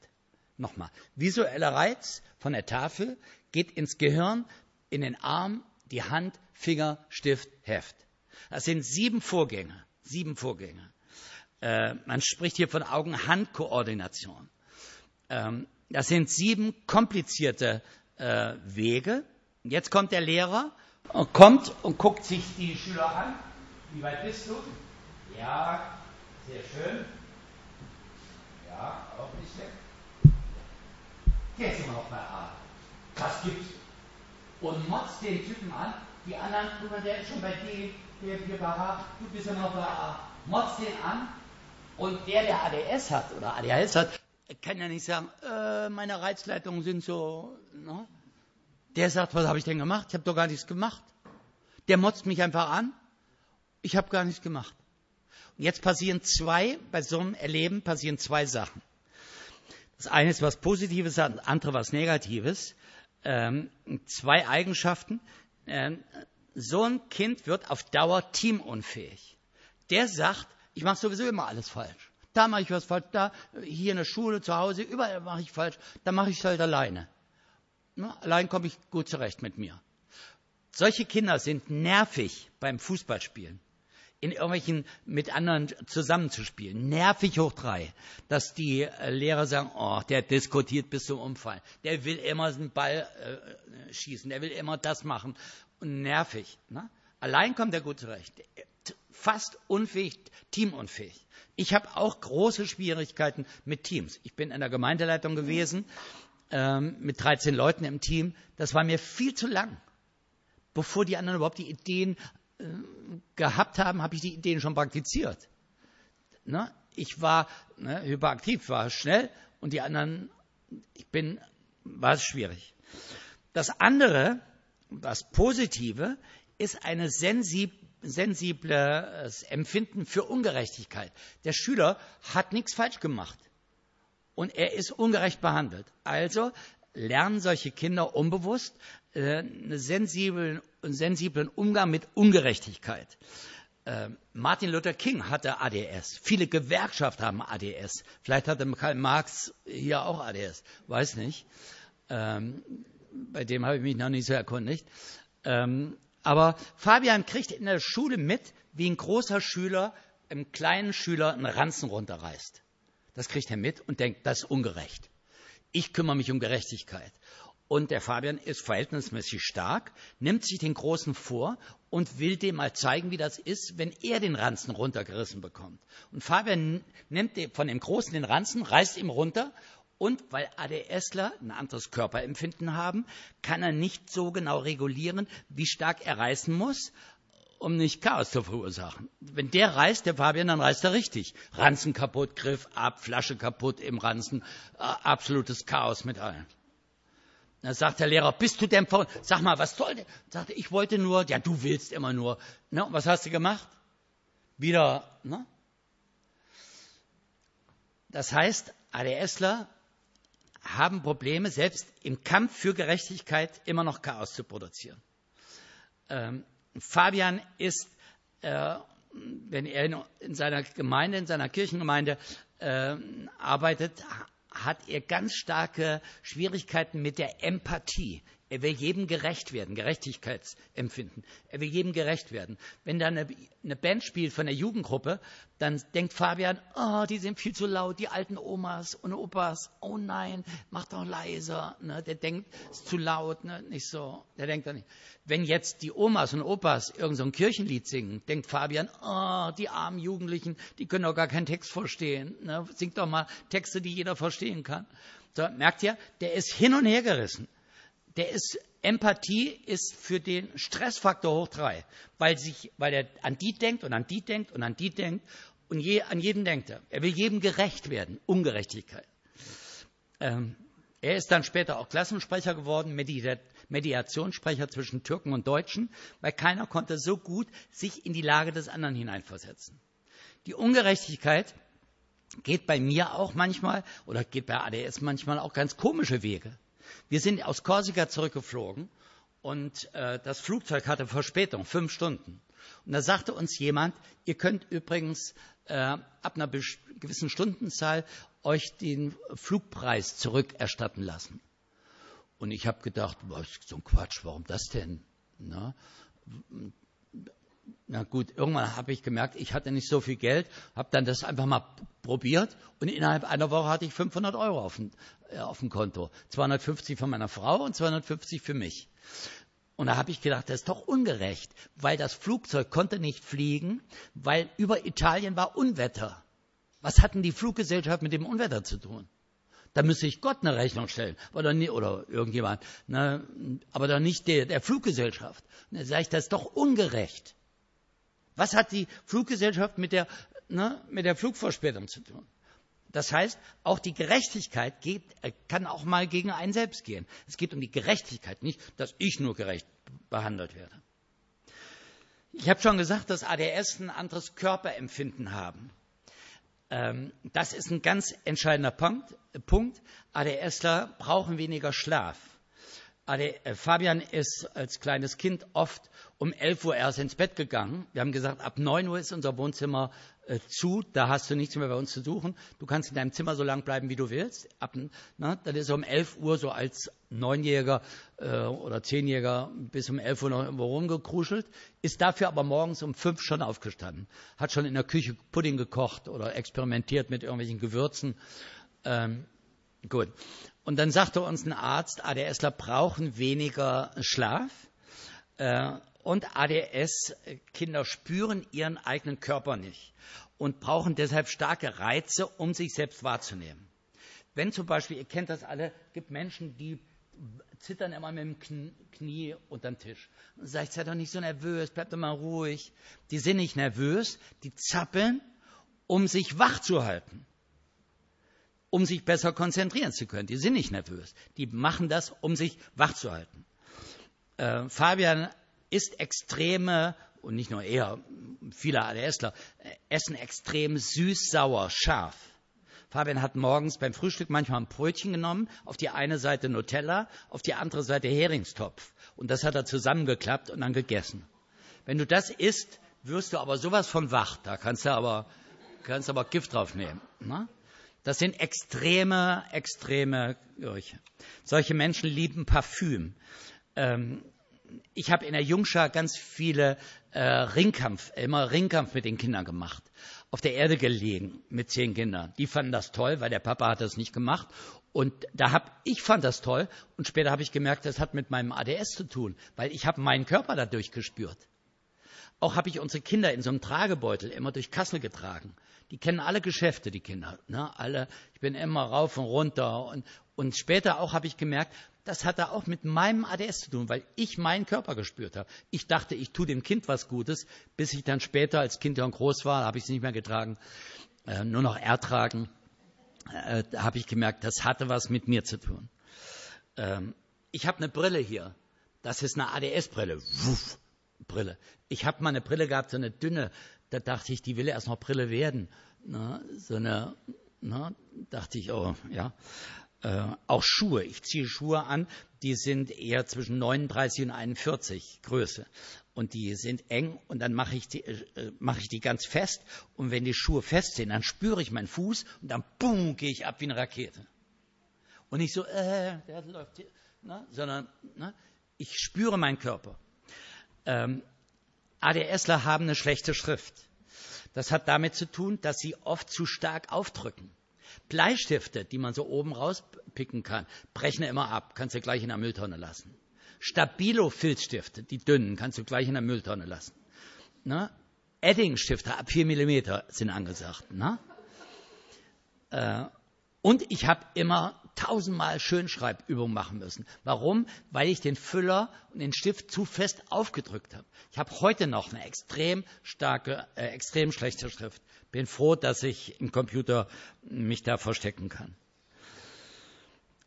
Nochmal, visueller Reiz von der Tafel geht ins Gehirn, in den Arm, die Hand, Finger, Stift, Heft. Das sind sieben Vorgänge, sieben Vorgänge. Äh, man spricht hier von Augen-Hand-Koordination. Ähm, das sind sieben komplizierte äh, Wege. Jetzt kommt der Lehrer und kommt und guckt sich die Schüler an. Wie weit bist du? Ja, sehr schön. Ja, auch nicht schlecht. Der ist immer noch bei A. Was gibt's? Und motzt den Typen an. Die anderen, der ist schon bei D, der hier bei H, du bist immer noch bei A. Motzt den an. Und der, der ADS hat oder ADHS hat, kann ja nicht sagen, äh, meine Reizleitungen sind so. Ne? Der sagt, was habe ich denn gemacht? Ich habe doch gar nichts gemacht. Der motzt mich einfach an. Ich habe gar nichts gemacht. Und jetzt passieren zwei, bei so einem Erleben passieren zwei Sachen. Das eine ist was Positives, das andere was Negatives. Ähm, zwei Eigenschaften. Ähm, so ein Kind wird auf Dauer teamunfähig. Der sagt, ich mache sowieso immer alles falsch. Da mache ich was falsch, da, hier in der Schule, zu Hause, überall mache ich falsch. Da mache ich es halt alleine. Ne? Allein komme ich gut zurecht mit mir. Solche Kinder sind nervig beim Fußballspielen in irgendwelchen mit anderen zusammenzuspielen. Nervig hoch drei, dass die äh, Lehrer sagen, oh, der diskutiert bis zum Umfallen. Der will immer den Ball äh, schießen, der will immer das machen. Und nervig. Ne? Allein kommt er gut zurecht. Fast unfähig, teamunfähig. Ich habe auch große Schwierigkeiten mit Teams. Ich bin in der Gemeindeleitung gewesen ähm, mit 13 Leuten im Team. Das war mir viel zu lang. Bevor die anderen überhaupt die Ideen gehabt haben, habe ich die Ideen schon praktiziert. Ne? Ich war ne, hyperaktiv, war schnell und die anderen, ich bin, war es schwierig. Das andere, das Positive, ist eine sensibles Empfinden für Ungerechtigkeit. Der Schüler hat nichts falsch gemacht und er ist ungerecht behandelt. Also lernen solche Kinder unbewusst äh, einen sensiblen, sensiblen Umgang mit Ungerechtigkeit. Äh, Martin Luther King hatte ADS. Viele Gewerkschaften haben ADS. Vielleicht hatte Karl Marx hier auch ADS. Weiß nicht. Ähm, bei dem habe ich mich noch nicht so erkundigt. Ähm, aber Fabian kriegt in der Schule mit, wie ein großer Schüler einem kleinen Schüler einen Ranzen runterreißt. Das kriegt er mit und denkt, das ist ungerecht. Ich kümmere mich um Gerechtigkeit. Und der Fabian ist verhältnismäßig stark, nimmt sich den Großen vor und will dem mal zeigen, wie das ist, wenn er den Ranzen runtergerissen bekommt. Und Fabian nimmt von dem Großen den Ranzen, reißt ihm runter und weil ADSler ein anderes Körperempfinden haben, kann er nicht so genau regulieren, wie stark er reißen muss, um nicht Chaos zu verursachen. Wenn der reißt, der Fabian, dann reißt er richtig. Ranzen kaputt, Griff ab, Flasche kaputt im Ranzen, äh, absolutes Chaos mit allen. Dann sagt der Lehrer, bist du denn vor, sag mal, was soll der? Sagte, ich wollte nur, ja, du willst immer nur. Ne, was hast du gemacht? Wieder, ne? Das heißt, ADSler haben Probleme, selbst im Kampf für Gerechtigkeit immer noch Chaos zu produzieren. Ähm, Fabian ist, äh, wenn er in, in, seiner Gemeinde, in seiner Kirchengemeinde äh, arbeitet, hat er ganz starke Schwierigkeiten mit der Empathie. Er will jedem gerecht werden, Gerechtigkeitsempfinden. Er will jedem gerecht werden. Wenn da eine, eine, Band spielt von der Jugendgruppe, dann denkt Fabian, oh, die sind viel zu laut, die alten Omas und Opas. Oh nein, mach doch leiser. Ne? Der denkt, es ist zu laut, ne? nicht so. Der denkt doch nicht. Wenn jetzt die Omas und Opas irgendein so Kirchenlied singen, denkt Fabian, oh, die armen Jugendlichen, die können doch gar keinen Text verstehen. Ne? Singt doch mal Texte, die jeder verstehen kann. So, merkt ihr, der ist hin und her gerissen der ist, Empathie ist für den Stressfaktor hoch drei, weil, sich, weil er an die denkt und an die denkt und an die denkt und je, an jeden denkt er. Er will jedem gerecht werden, Ungerechtigkeit. Ähm, er ist dann später auch Klassensprecher geworden, Mediationssprecher zwischen Türken und Deutschen, weil keiner konnte so gut sich in die Lage des anderen hineinversetzen. Die Ungerechtigkeit geht bei mir auch manchmal oder geht bei ADS manchmal auch ganz komische Wege. Wir sind aus Korsika zurückgeflogen und äh, das Flugzeug hatte Verspätung, fünf Stunden. Und da sagte uns jemand, ihr könnt übrigens äh, ab einer gewissen Stundenzahl euch den Flugpreis zurückerstatten lassen. Und ich habe gedacht, was, so ein Quatsch, warum das denn? Na, na gut, irgendwann habe ich gemerkt, ich hatte nicht so viel Geld, habe dann das einfach mal probiert und innerhalb einer Woche hatte ich 500 Euro auf dem, äh, auf dem Konto. 250 von meiner Frau und 250 für mich. Und da habe ich gedacht, das ist doch ungerecht, weil das Flugzeug konnte nicht fliegen, weil über Italien war Unwetter. Was hatten die Fluggesellschaft mit dem Unwetter zu tun? Da müsste ich Gott eine Rechnung stellen oder, oder irgendjemand, ne, aber doch nicht der, der Fluggesellschaft. Und dann sage ich, das ist doch ungerecht. Was hat die Fluggesellschaft mit der, ne, mit der Flugverspätung zu tun? Das heißt, auch die Gerechtigkeit geht, äh, kann auch mal gegen einen selbst gehen. Es geht um die Gerechtigkeit, nicht, dass ich nur gerecht behandelt werde. Ich habe schon gesagt, dass ADS ein anderes Körperempfinden haben. Ähm, das ist ein ganz entscheidender Punkt. ADSler brauchen weniger Schlaf. Äh, Fabian ist als kleines Kind oft um 11 Uhr erst ins Bett gegangen. Wir haben gesagt, ab 9 Uhr ist unser Wohnzimmer äh, zu, da hast du nichts mehr bei uns zu suchen. Du kannst in deinem Zimmer so lange bleiben, wie du willst. Ab, na, dann ist er um 11 Uhr so als Neunjähriger äh, oder Zehnjähriger bis um 11 Uhr noch irgendwo rumgekruschelt, ist dafür aber morgens um 5 schon aufgestanden. Hat schon in der Küche Pudding gekocht oder experimentiert mit irgendwelchen Gewürzen. Ähm, gut. Und dann sagte uns ein Arzt, ADSler brauchen weniger Schlaf. Äh, und ADS-Kinder spüren ihren eigenen Körper nicht und brauchen deshalb starke Reize, um sich selbst wahrzunehmen. Wenn zum Beispiel, ihr kennt das alle, gibt Menschen, die zittern immer mit dem Knie unterm Tisch. Und sage ich, sei doch nicht so nervös, bleib doch mal ruhig. Die sind nicht nervös, die zappeln, um sich wach zu halten um sich besser konzentrieren zu können. Die sind nicht nervös. Die machen das, um sich wach zu halten. Äh, Fabian ist extreme, und nicht nur er, viele ADSler, äh, essen extrem süß, sauer, scharf. Fabian hat morgens beim Frühstück manchmal ein Brötchen genommen, auf die eine Seite Nutella, auf die andere Seite Heringstopf. Und das hat er zusammengeklappt und dann gegessen. Wenn du das isst, wirst du aber sowas von wach. Da kannst du aber, kannst aber Gift drauf nehmen. Ne? Das sind extreme, extreme Gerüche. Solche Menschen lieben Parfüm. Ähm, ich habe in der Jungschar ganz viele äh, Ringkampf, immer Ringkampf mit den Kindern gemacht. Auf der Erde gelegen mit zehn Kindern. Die fanden das toll, weil der Papa hat das nicht gemacht. Und da hab ich fand das toll und später habe ich gemerkt, das hat mit meinem ADS zu tun, weil ich habe meinen Körper dadurch gespürt. Auch habe ich unsere Kinder in so einem Tragebeutel immer durch Kassel getragen. Die kennen alle Geschäfte, die Kinder. Ne? Alle, ich bin immer rauf und runter. Und, und später auch habe ich gemerkt, das hat da auch mit meinem ADS zu tun, weil ich meinen Körper gespürt habe. Ich dachte, ich tue dem Kind was Gutes, bis ich dann später, als Kind dann groß war, habe ich es nicht mehr getragen, äh, nur noch ertragen. Äh, da habe ich gemerkt, das hatte was mit mir zu tun. Ähm, ich habe eine Brille hier. Das ist eine ADS-Brille. Brille. Ich habe mal eine Brille gehabt, so eine dünne. Da dachte ich, die will erst noch Brille werden. Na, so eine, na, dachte ich, oh, ja. Äh, auch Schuhe. Ich ziehe Schuhe an, die sind eher zwischen 39 und 41 Größe. Und die sind eng und dann mache ich, die, äh, mache ich die ganz fest. Und wenn die Schuhe fest sind, dann spüre ich meinen Fuß und dann boom, gehe ich ab wie eine Rakete. Und nicht so, äh, der läuft hier, ne? sondern ne? ich spüre meinen Körper. Ähm, ADSler haben eine schlechte Schrift. Das hat damit zu tun, dass sie oft zu stark aufdrücken. Bleistifte, die man so oben rauspicken kann, brechen immer ab, kannst du gleich in der Mülltonne lassen. Stabilo-Filzstifte, die dünnen, kannst du gleich in der Mülltonne lassen. Ne? Edding-Stifte ab 4 mm sind angesagt. Ne? Äh, und ich habe immer tausendmal Schönschreibübungen machen müssen. Warum? Weil ich den Füller und den Stift zu fest aufgedrückt habe. Ich habe heute noch eine extrem starke, äh, extrem schlechte Schrift. Bin froh, dass ich im Computer mich da verstecken kann.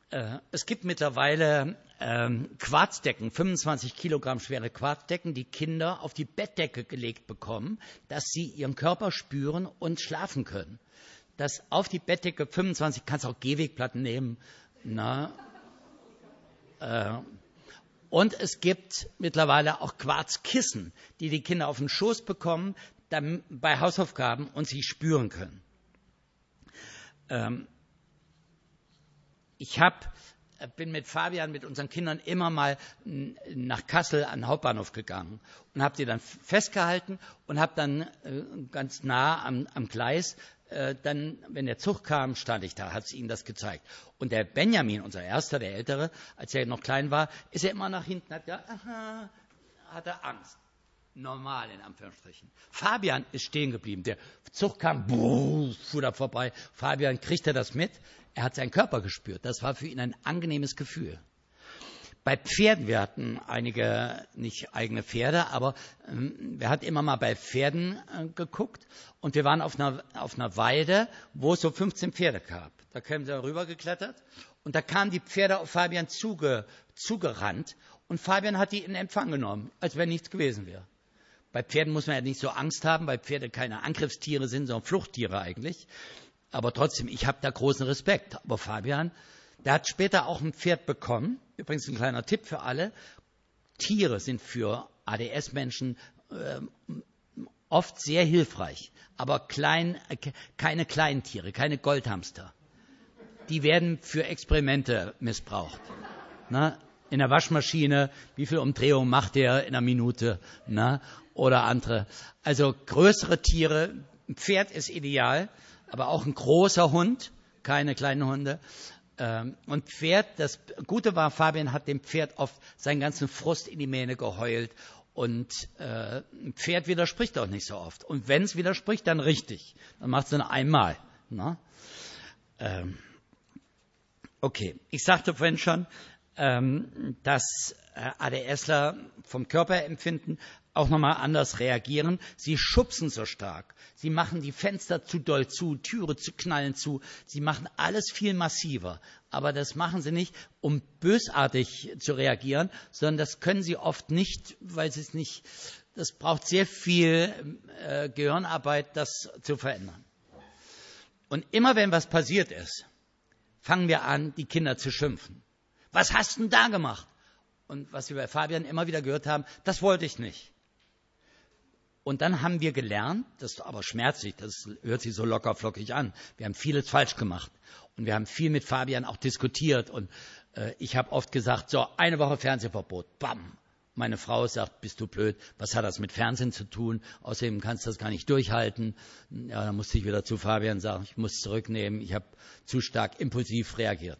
Äh, es gibt mittlerweile ähm, Quarzdecken, 25 Kilogramm schwere Quarzdecken, die Kinder auf die Bettdecke gelegt bekommen, dass sie ihren Körper spüren und schlafen können dass auf die Bettdecke 25, kannst auch Gehwegplatten nehmen. Na, äh, und es gibt mittlerweile auch Quarzkissen, die die Kinder auf den Schoß bekommen dann bei Hausaufgaben und sie spüren können. Ähm, ich hab, bin mit Fabian, mit unseren Kindern immer mal nach Kassel an den Hauptbahnhof gegangen und habe sie dann festgehalten und habe dann äh, ganz nah am, am Gleis äh, dann, wenn der Zug kam, stand ich da, hat sie ihnen das gezeigt. Und der Benjamin, unser Erster, der Ältere, als er noch klein war, ist er immer nach hinten, hat er, aha, hat er Angst. Normal, in Anführungsstrichen. Fabian ist stehen geblieben. Der Zug kam, buh, fuhr da vorbei. Fabian kriegte das mit. Er hat seinen Körper gespürt. Das war für ihn ein angenehmes Gefühl. Bei Pferden, wir hatten einige, nicht eigene Pferde, aber ähm, wir hatten immer mal bei Pferden äh, geguckt und wir waren auf einer, auf einer Weide, wo es so 15 Pferde gab. Da kamen sie rübergeklettert und da kamen die Pferde auf Fabian zuge, zugerannt und Fabian hat die in Empfang genommen, als wenn nichts gewesen wäre. Bei Pferden muss man ja nicht so Angst haben, weil Pferde keine Angriffstiere sind, sondern Fluchttiere eigentlich. Aber trotzdem, ich habe da großen Respekt. Aber Fabian der hat später auch ein Pferd bekommen. Übrigens ein kleiner Tipp für alle. Tiere sind für ADS-Menschen äh, oft sehr hilfreich, aber klein, äh, keine kleinen Tiere, keine Goldhamster. Die werden für Experimente missbraucht. Na, in der Waschmaschine, wie viel Umdrehungen macht der in einer Minute? Na, oder andere. Also größere Tiere, ein Pferd ist ideal, aber auch ein großer Hund, keine kleinen Hunde. Ähm, und Pferd, das Gute war, Fabian hat dem Pferd oft seinen ganzen Frust in die Mähne geheult. Und äh, ein Pferd widerspricht auch nicht so oft. Und wenn es widerspricht, dann richtig. Dann macht es nur einmal. Ne? Ähm, okay, ich sagte vorhin schon, ähm, dass äh, ADSler vom Körperempfinden auch nochmal anders reagieren. Sie schubsen so stark. Sie machen die Fenster zu doll zu, Türe zu knallen zu. Sie machen alles viel massiver. Aber das machen sie nicht, um bösartig zu reagieren, sondern das können sie oft nicht, weil sie es nicht, das braucht sehr viel äh, Gehirnarbeit, das zu verändern. Und immer wenn was passiert ist, fangen wir an, die Kinder zu schimpfen. Was hast du denn da gemacht? Und was wir bei Fabian immer wieder gehört haben, das wollte ich nicht. Und dann haben wir gelernt, das ist aber schmerzlich, das hört sich so locker flockig an. Wir haben vieles falsch gemacht. Und wir haben viel mit Fabian auch diskutiert. Und äh, ich habe oft gesagt, so, eine Woche Fernsehverbot. Bam. Meine Frau sagt, bist du blöd, was hat das mit Fernsehen zu tun? Außerdem kannst du das gar nicht durchhalten. Ja, dann musste ich wieder zu Fabian sagen, ich muss zurücknehmen, ich habe zu stark impulsiv reagiert.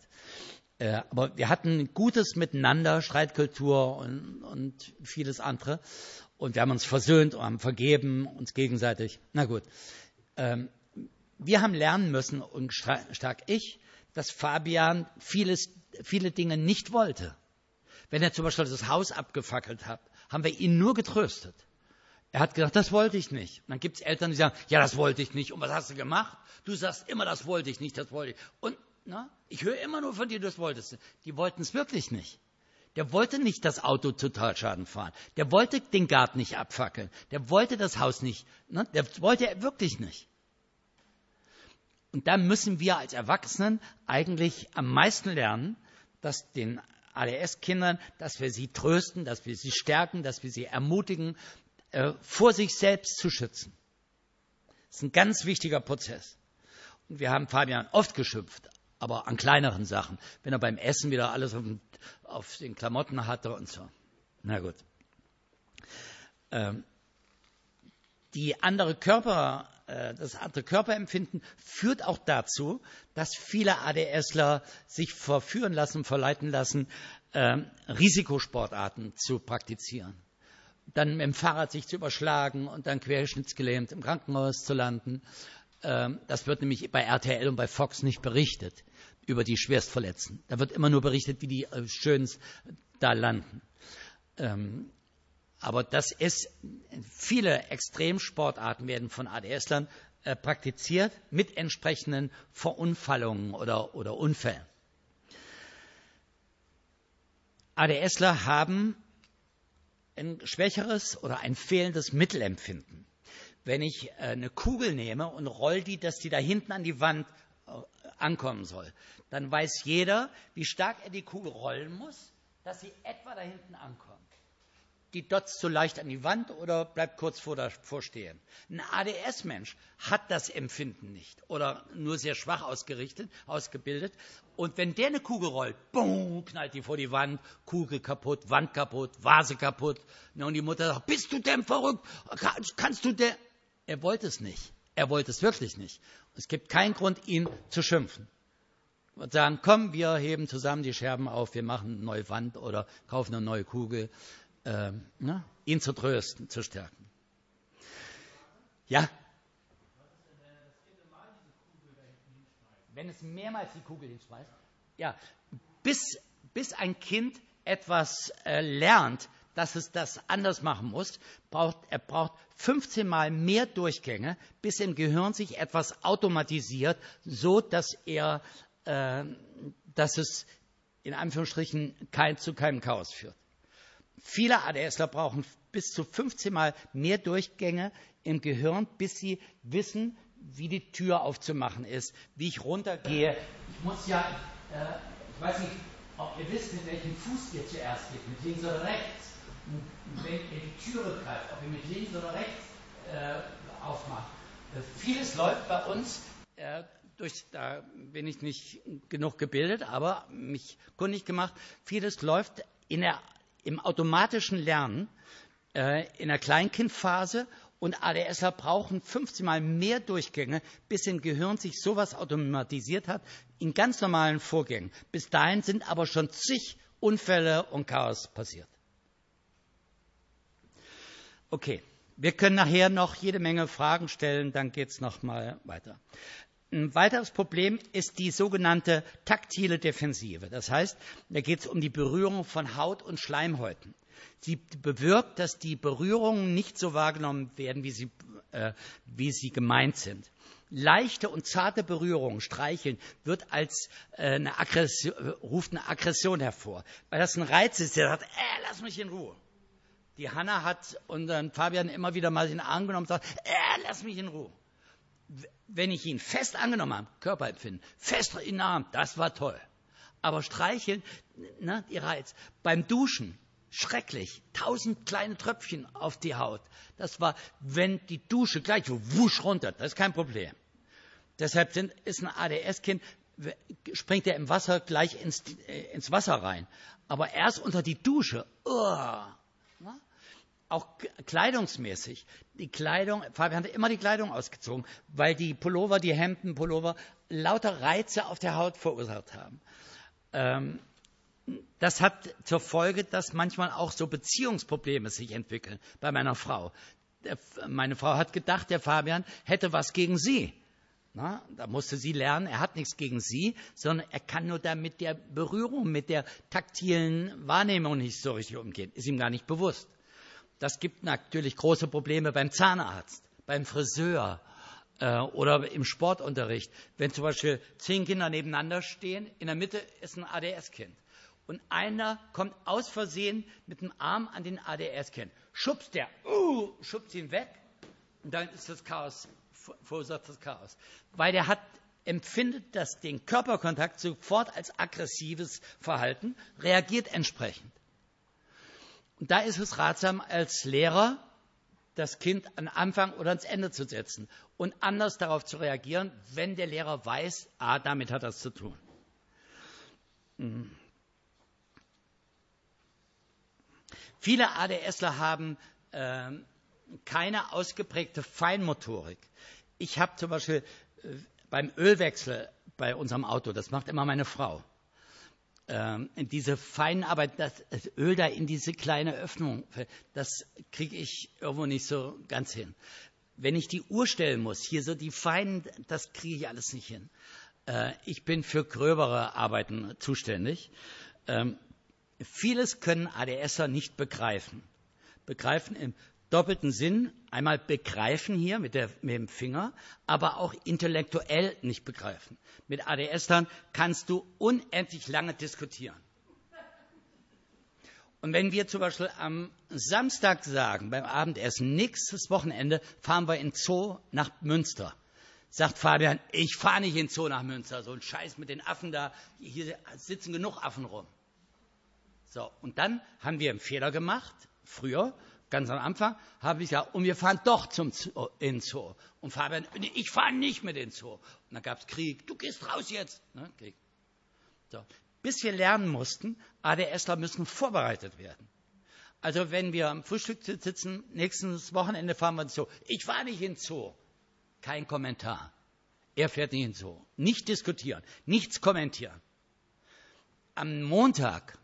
Äh, aber wir hatten gutes Miteinander, Streitkultur und, und vieles andere. Und wir haben uns versöhnt und haben vergeben uns gegenseitig. Na gut. Ähm, wir haben lernen müssen, und stark ich, dass Fabian vieles, viele Dinge nicht wollte. Wenn er zum Beispiel das Haus abgefackelt hat, haben wir ihn nur getröstet. Er hat gesagt, das wollte ich nicht. Und dann gibt es Eltern, die sagen, ja, das wollte ich nicht. Und was hast du gemacht? Du sagst immer, das wollte ich nicht, das wollte ich. Und na, ich höre immer nur von dir, du das wolltest. Die wollten es wirklich nicht. Der wollte nicht das Auto Totalschaden fahren. Der wollte den Garten nicht abfackeln. Der wollte das Haus nicht. Ne? Der wollte er wirklich nicht. Und da müssen wir als Erwachsenen eigentlich am meisten lernen, dass den ADS-Kindern, dass wir sie trösten, dass wir sie stärken, dass wir sie ermutigen, äh, vor sich selbst zu schützen. Das ist ein ganz wichtiger Prozess. Und wir haben Fabian oft geschimpft, aber an kleineren Sachen, wenn er beim Essen wieder alles auf, auf den Klamotten hatte und so. Na gut. Ähm, die andere Körper, äh, das andere Körperempfinden führt auch dazu, dass viele ADSler sich verführen lassen, verleiten lassen, äh, Risikosportarten zu praktizieren. Dann mit dem Fahrrad sich zu überschlagen und dann querschnittsgelähmt im Krankenhaus zu landen. Äh, das wird nämlich bei RTL und bei Fox nicht berichtet über die Schwerstverletzten. Da wird immer nur berichtet, wie die äh, schön da landen. Ähm, aber das ist, viele Extremsportarten werden von ADS-Lern äh, praktiziert mit entsprechenden Verunfallungen oder, oder Unfällen. ADSler haben ein schwächeres oder ein fehlendes Mittelempfinden. Wenn ich äh, eine Kugel nehme und roll die, dass die da hinten an die Wand ankommen soll, dann weiß jeder, wie stark er die Kugel rollen muss, dass sie etwa da hinten ankommt die Dots zu leicht an die Wand oder bleibt kurz vor davor stehen. Ein ADS-Mensch hat das Empfinden nicht oder nur sehr schwach ausgerichtet, ausgebildet. Und wenn der eine Kugel rollt, boom, knallt die vor die Wand, Kugel kaputt, Wand kaputt, Vase kaputt. Und die Mutter sagt, bist du denn verrückt? Kannst du denn? Er wollte es nicht. Er wollte es wirklich nicht. Es gibt keinen Grund, ihn zu schimpfen. Und sagen, komm, wir heben zusammen die Scherben auf, wir machen eine neue Wand oder kaufen eine neue Kugel äh, ne, ihn zu trösten, zu stärken. Ja? Wenn es mehrmals die Kugel hinschmeißt? Ja, bis, bis ein Kind etwas äh, lernt, dass es das anders machen muss, braucht, er braucht 15 Mal mehr Durchgänge, bis im Gehirn sich etwas automatisiert, so dass er, äh, dass es in Anführungsstrichen kein, zu keinem Chaos führt. Viele ADSler brauchen bis zu 15 Mal mehr Durchgänge im Gehirn, bis sie wissen, wie die Tür aufzumachen ist, wie ich runtergehe. Ich muss ja, äh, ich weiß nicht, ob ihr wisst, mit welchem Fuß ihr zuerst geht, mit links oder rechts. Die Türe greift, ob ihr mit links oder rechts äh, aufmacht. Äh, vieles läuft bei uns äh, durch, da bin ich nicht genug gebildet, aber mich kundig gemacht. Vieles läuft in der im automatischen Lernen äh, in der Kleinkindphase und ADSler brauchen 15 Mal mehr Durchgänge, bis im Gehirn sich sowas automatisiert hat, in ganz normalen Vorgängen. Bis dahin sind aber schon zig Unfälle und Chaos passiert. Okay, wir können nachher noch jede Menge Fragen stellen, dann geht es nochmal weiter. Ein weiteres Problem ist die sogenannte taktile Defensive. Das heißt, da geht es um die Berührung von Haut und Schleimhäuten. Sie bewirkt, dass die Berührungen nicht so wahrgenommen werden, wie sie, äh, wie sie gemeint sind. Leichte und zarte Berührungen, Streicheln, wird als äh, eine Aggression, ruft eine Aggression hervor. Weil das ein Reiz ist, der sagt, äh, lass mich in Ruhe. Die Hanna hat unseren Fabian immer wieder mal in den Arm genommen und sagt, äh, lass mich in Ruhe wenn ich ihn fest angenommen habe, Körperempfinden, fest in den Arm, das war toll. Aber streicheln, ne, die Reiz. Beim Duschen, schrecklich. Tausend kleine Tröpfchen auf die Haut. Das war, wenn die Dusche gleich wusch runter, das ist kein Problem. Deshalb sind, ist ein ADS-Kind, springt er im Wasser gleich ins, äh, ins Wasser rein. Aber erst unter die Dusche, oh, auch kleidungsmäßig. Die Kleidung, Fabian hat immer die Kleidung ausgezogen, weil die Pullover, die Hemden, Pullover lauter Reize auf der Haut verursacht haben. Ähm, das hat zur Folge, dass manchmal auch so Beziehungsprobleme sich entwickeln bei meiner Frau. Der, meine Frau hat gedacht, der Fabian hätte was gegen sie. Na, da musste sie lernen, er hat nichts gegen sie, sondern er kann nur da mit der Berührung, mit der taktilen Wahrnehmung nicht so richtig umgehen. Ist ihm gar nicht bewusst. Das gibt natürlich große Probleme beim Zahnarzt, beim Friseur äh, oder im Sportunterricht. Wenn zum Beispiel zehn Kinder nebeneinander stehen, in der Mitte ist ein ADS-Kind. Und einer kommt aus Versehen mit dem Arm an den ADS-Kind. Schubst der, uh, schubst ihn weg. Und dann ist das Chaos, verursacht das Chaos. Weil der hat empfindet das den Körperkontakt sofort als aggressives Verhalten, reagiert entsprechend. Und da ist es ratsam, als Lehrer das Kind an Anfang oder ans Ende zu setzen und anders darauf zu reagieren, wenn der Lehrer weiß, ah, damit hat das zu tun. Mhm. Viele ADSler haben äh, keine ausgeprägte Feinmotorik. Ich habe zum Beispiel äh, beim Ölwechsel bei unserem Auto, das macht immer meine Frau, ähm, diese Feinarbeit, das, Öl da in diese kleine Öffnung, das kriege ich irgendwo nicht so ganz hin. Wenn ich die Uhr stellen muss, hier so die feinen, das kriege ich alles nicht hin. Äh, ich bin für gröbere Arbeiten zuständig. Ähm, vieles können ADSer nicht begreifen. Begreifen im doppelten Sinn. Einmal begreifen hier mit, der, mit dem Finger, aber auch intellektuell nicht begreifen. Mit ADS dann kannst du unendlich lange diskutieren. Und wenn wir zum Beispiel am Samstag sagen, beim Abendessen, nächstes Wochenende fahren wir in Zoo nach Münster, sagt Fabian, ich fahre nicht in Zoo nach Münster, so ein Scheiß mit den Affen da, hier sitzen genug Affen rum. So, und dann haben wir einen Fehler gemacht, früher, ganz am Anfang, habe ich gesagt, und wir fahren doch zum Zoo, in Zoo. Und Fabian, ich fahre nicht mit in Zoo. Und dann gab es Krieg, du gehst raus jetzt. Ne? Krieg. So. Bis wir lernen mussten, ADSler müssen vorbereitet werden. Also wenn wir am Frühstück sitzen, nächstes Wochenende fahren wir ins Zoo. Ich fahre nicht in Zoo. Kein Kommentar. Er fährt nicht in Zoo. Nicht diskutieren, nichts kommentieren. Am Montag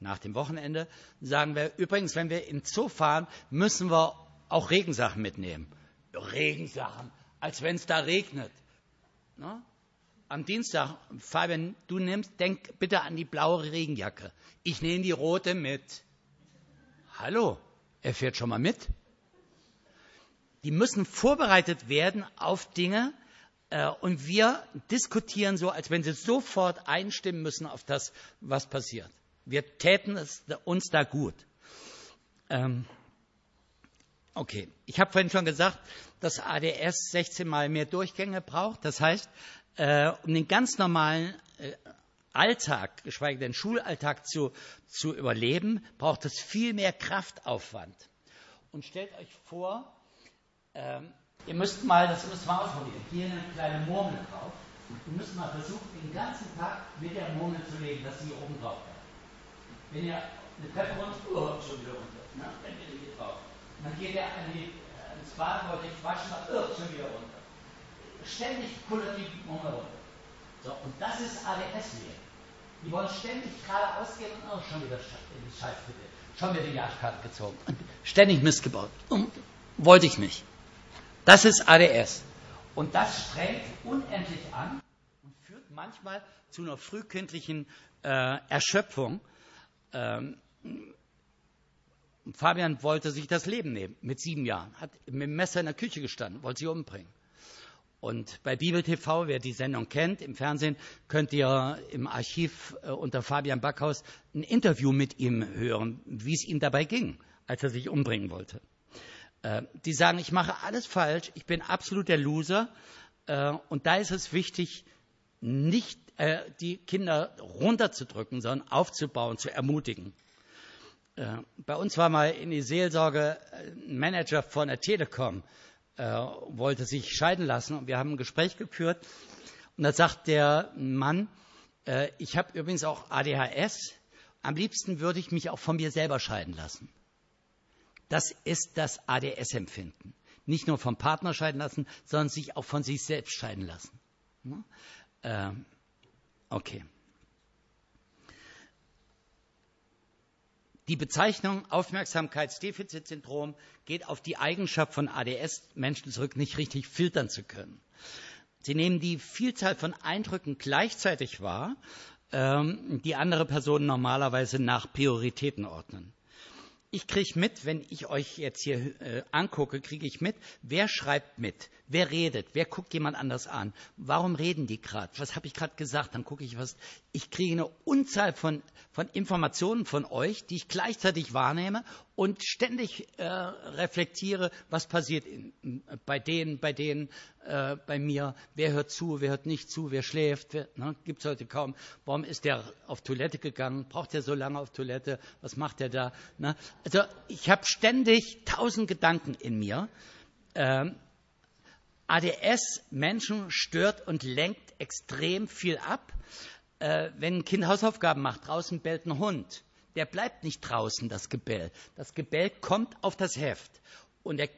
nach dem Wochenende, sagen wir, übrigens, wenn wir in Zoo fahren, müssen wir auch Regensachen mitnehmen. Regensachen, als wenn es da regnet. Ne? Am Dienstag, Fabian, du nimmst, denk bitte an die blaue Regenjacke. Ich nehme die rote mit. Hallo, er fährt schon mal mit. Die müssen vorbereitet werden auf Dinge, äh, und wir diskutieren so, als wenn sie sofort einstimmen müssen auf das, was passiert. Wir täten es uns da gut. Ähm, okay, ich habe vorhin schon gesagt, dass ADS 16 mal mehr Durchgänge braucht. Das heißt, äh, um den ganz normalen äh, Alltag, geschweige denn Schulalltag zu, zu überleben, braucht es viel mehr Kraftaufwand. Und stellt euch vor, ähm, ihr müsst mal, das müsst ihr mal ausprobieren, hier eine kleine Murmel drauf. Ihr müsst mal versuchen, den ganzen Tag mit der Murmel zu leben, dass sie hier oben drauf bleibt. Wenn ihr eine Treppe runter, oh, schon wieder runter. Ne? Dann geht ihr drauf. dann geht er an die, äh, ins Bad, wollte ich waschen, oh, schon wieder runter. Ständig kullert die Mumme runter. So, und das ist ADS-Leben. Die wollen ständig geradeaus gehen und oh, schon wieder Scheiß bitte. Schon wieder die Arschkarte gezogen. Und ständig Mist gebaut. Und wollte ich nicht. Das ist ADS. Und das strengt unendlich an und führt manchmal zu einer frühkindlichen äh, Erschöpfung ähm, Fabian wollte sich das Leben nehmen mit sieben Jahren, hat mit dem Messer in der Küche gestanden, wollte sie umbringen. Und bei Bibel TV, wer die Sendung kennt, im Fernsehen, könnt ihr im Archiv äh, unter Fabian Backhaus ein Interview mit ihm hören, wie es ihm dabei ging, als er sich umbringen wollte. Äh, die sagen, ich mache alles falsch, ich bin absolut der Loser. Äh, und da ist es wichtig, nicht äh, die Kinder runterzudrücken, sondern aufzubauen, zu ermutigen. Äh, bei uns war mal in die Seelsorge ein Manager von der Telekom, äh, wollte sich scheiden lassen und wir haben ein Gespräch geführt und da sagt der Mann, äh, ich habe übrigens auch ADHS, am liebsten würde ich mich auch von mir selber scheiden lassen. Das ist das ADS-Empfinden. Nicht nur vom Partner scheiden lassen, sondern sich auch von sich selbst scheiden lassen. Ähm, Okay. Die Bezeichnung Aufmerksamkeitsdefizitsyndrom geht auf die Eigenschaft von ADS-Menschen zurück, nicht richtig filtern zu können. Sie nehmen die Vielzahl von Eindrücken gleichzeitig wahr, ähm, die andere Personen normalerweise nach Prioritäten ordnen. Ich kriege mit, wenn ich euch jetzt hier äh, angucke, kriege ich mit, wer schreibt mit, Wer redet? Wer guckt jemand anders an? Warum reden die gerade? Was habe ich gerade gesagt? Dann gucke ich was. Ich kriege eine Unzahl von, von Informationen von euch, die ich gleichzeitig wahrnehme und ständig äh, reflektiere, was passiert in, bei denen, bei denen, äh, bei mir. Wer hört zu? Wer hört nicht zu? Wer schläft? ne? Gibt es heute kaum. Warum ist der auf Toilette gegangen? Braucht er so lange auf Toilette? Was macht er da? Ne? Also ich habe ständig tausend Gedanken in mir. Ähm, ADS Menschen stört und lenkt extrem viel ab. Äh, wenn ein Kind Hausaufgaben macht, draußen bellt ein Hund, der bleibt nicht draußen, das Gebell. Das Gebell kommt auf das Heft. Und der,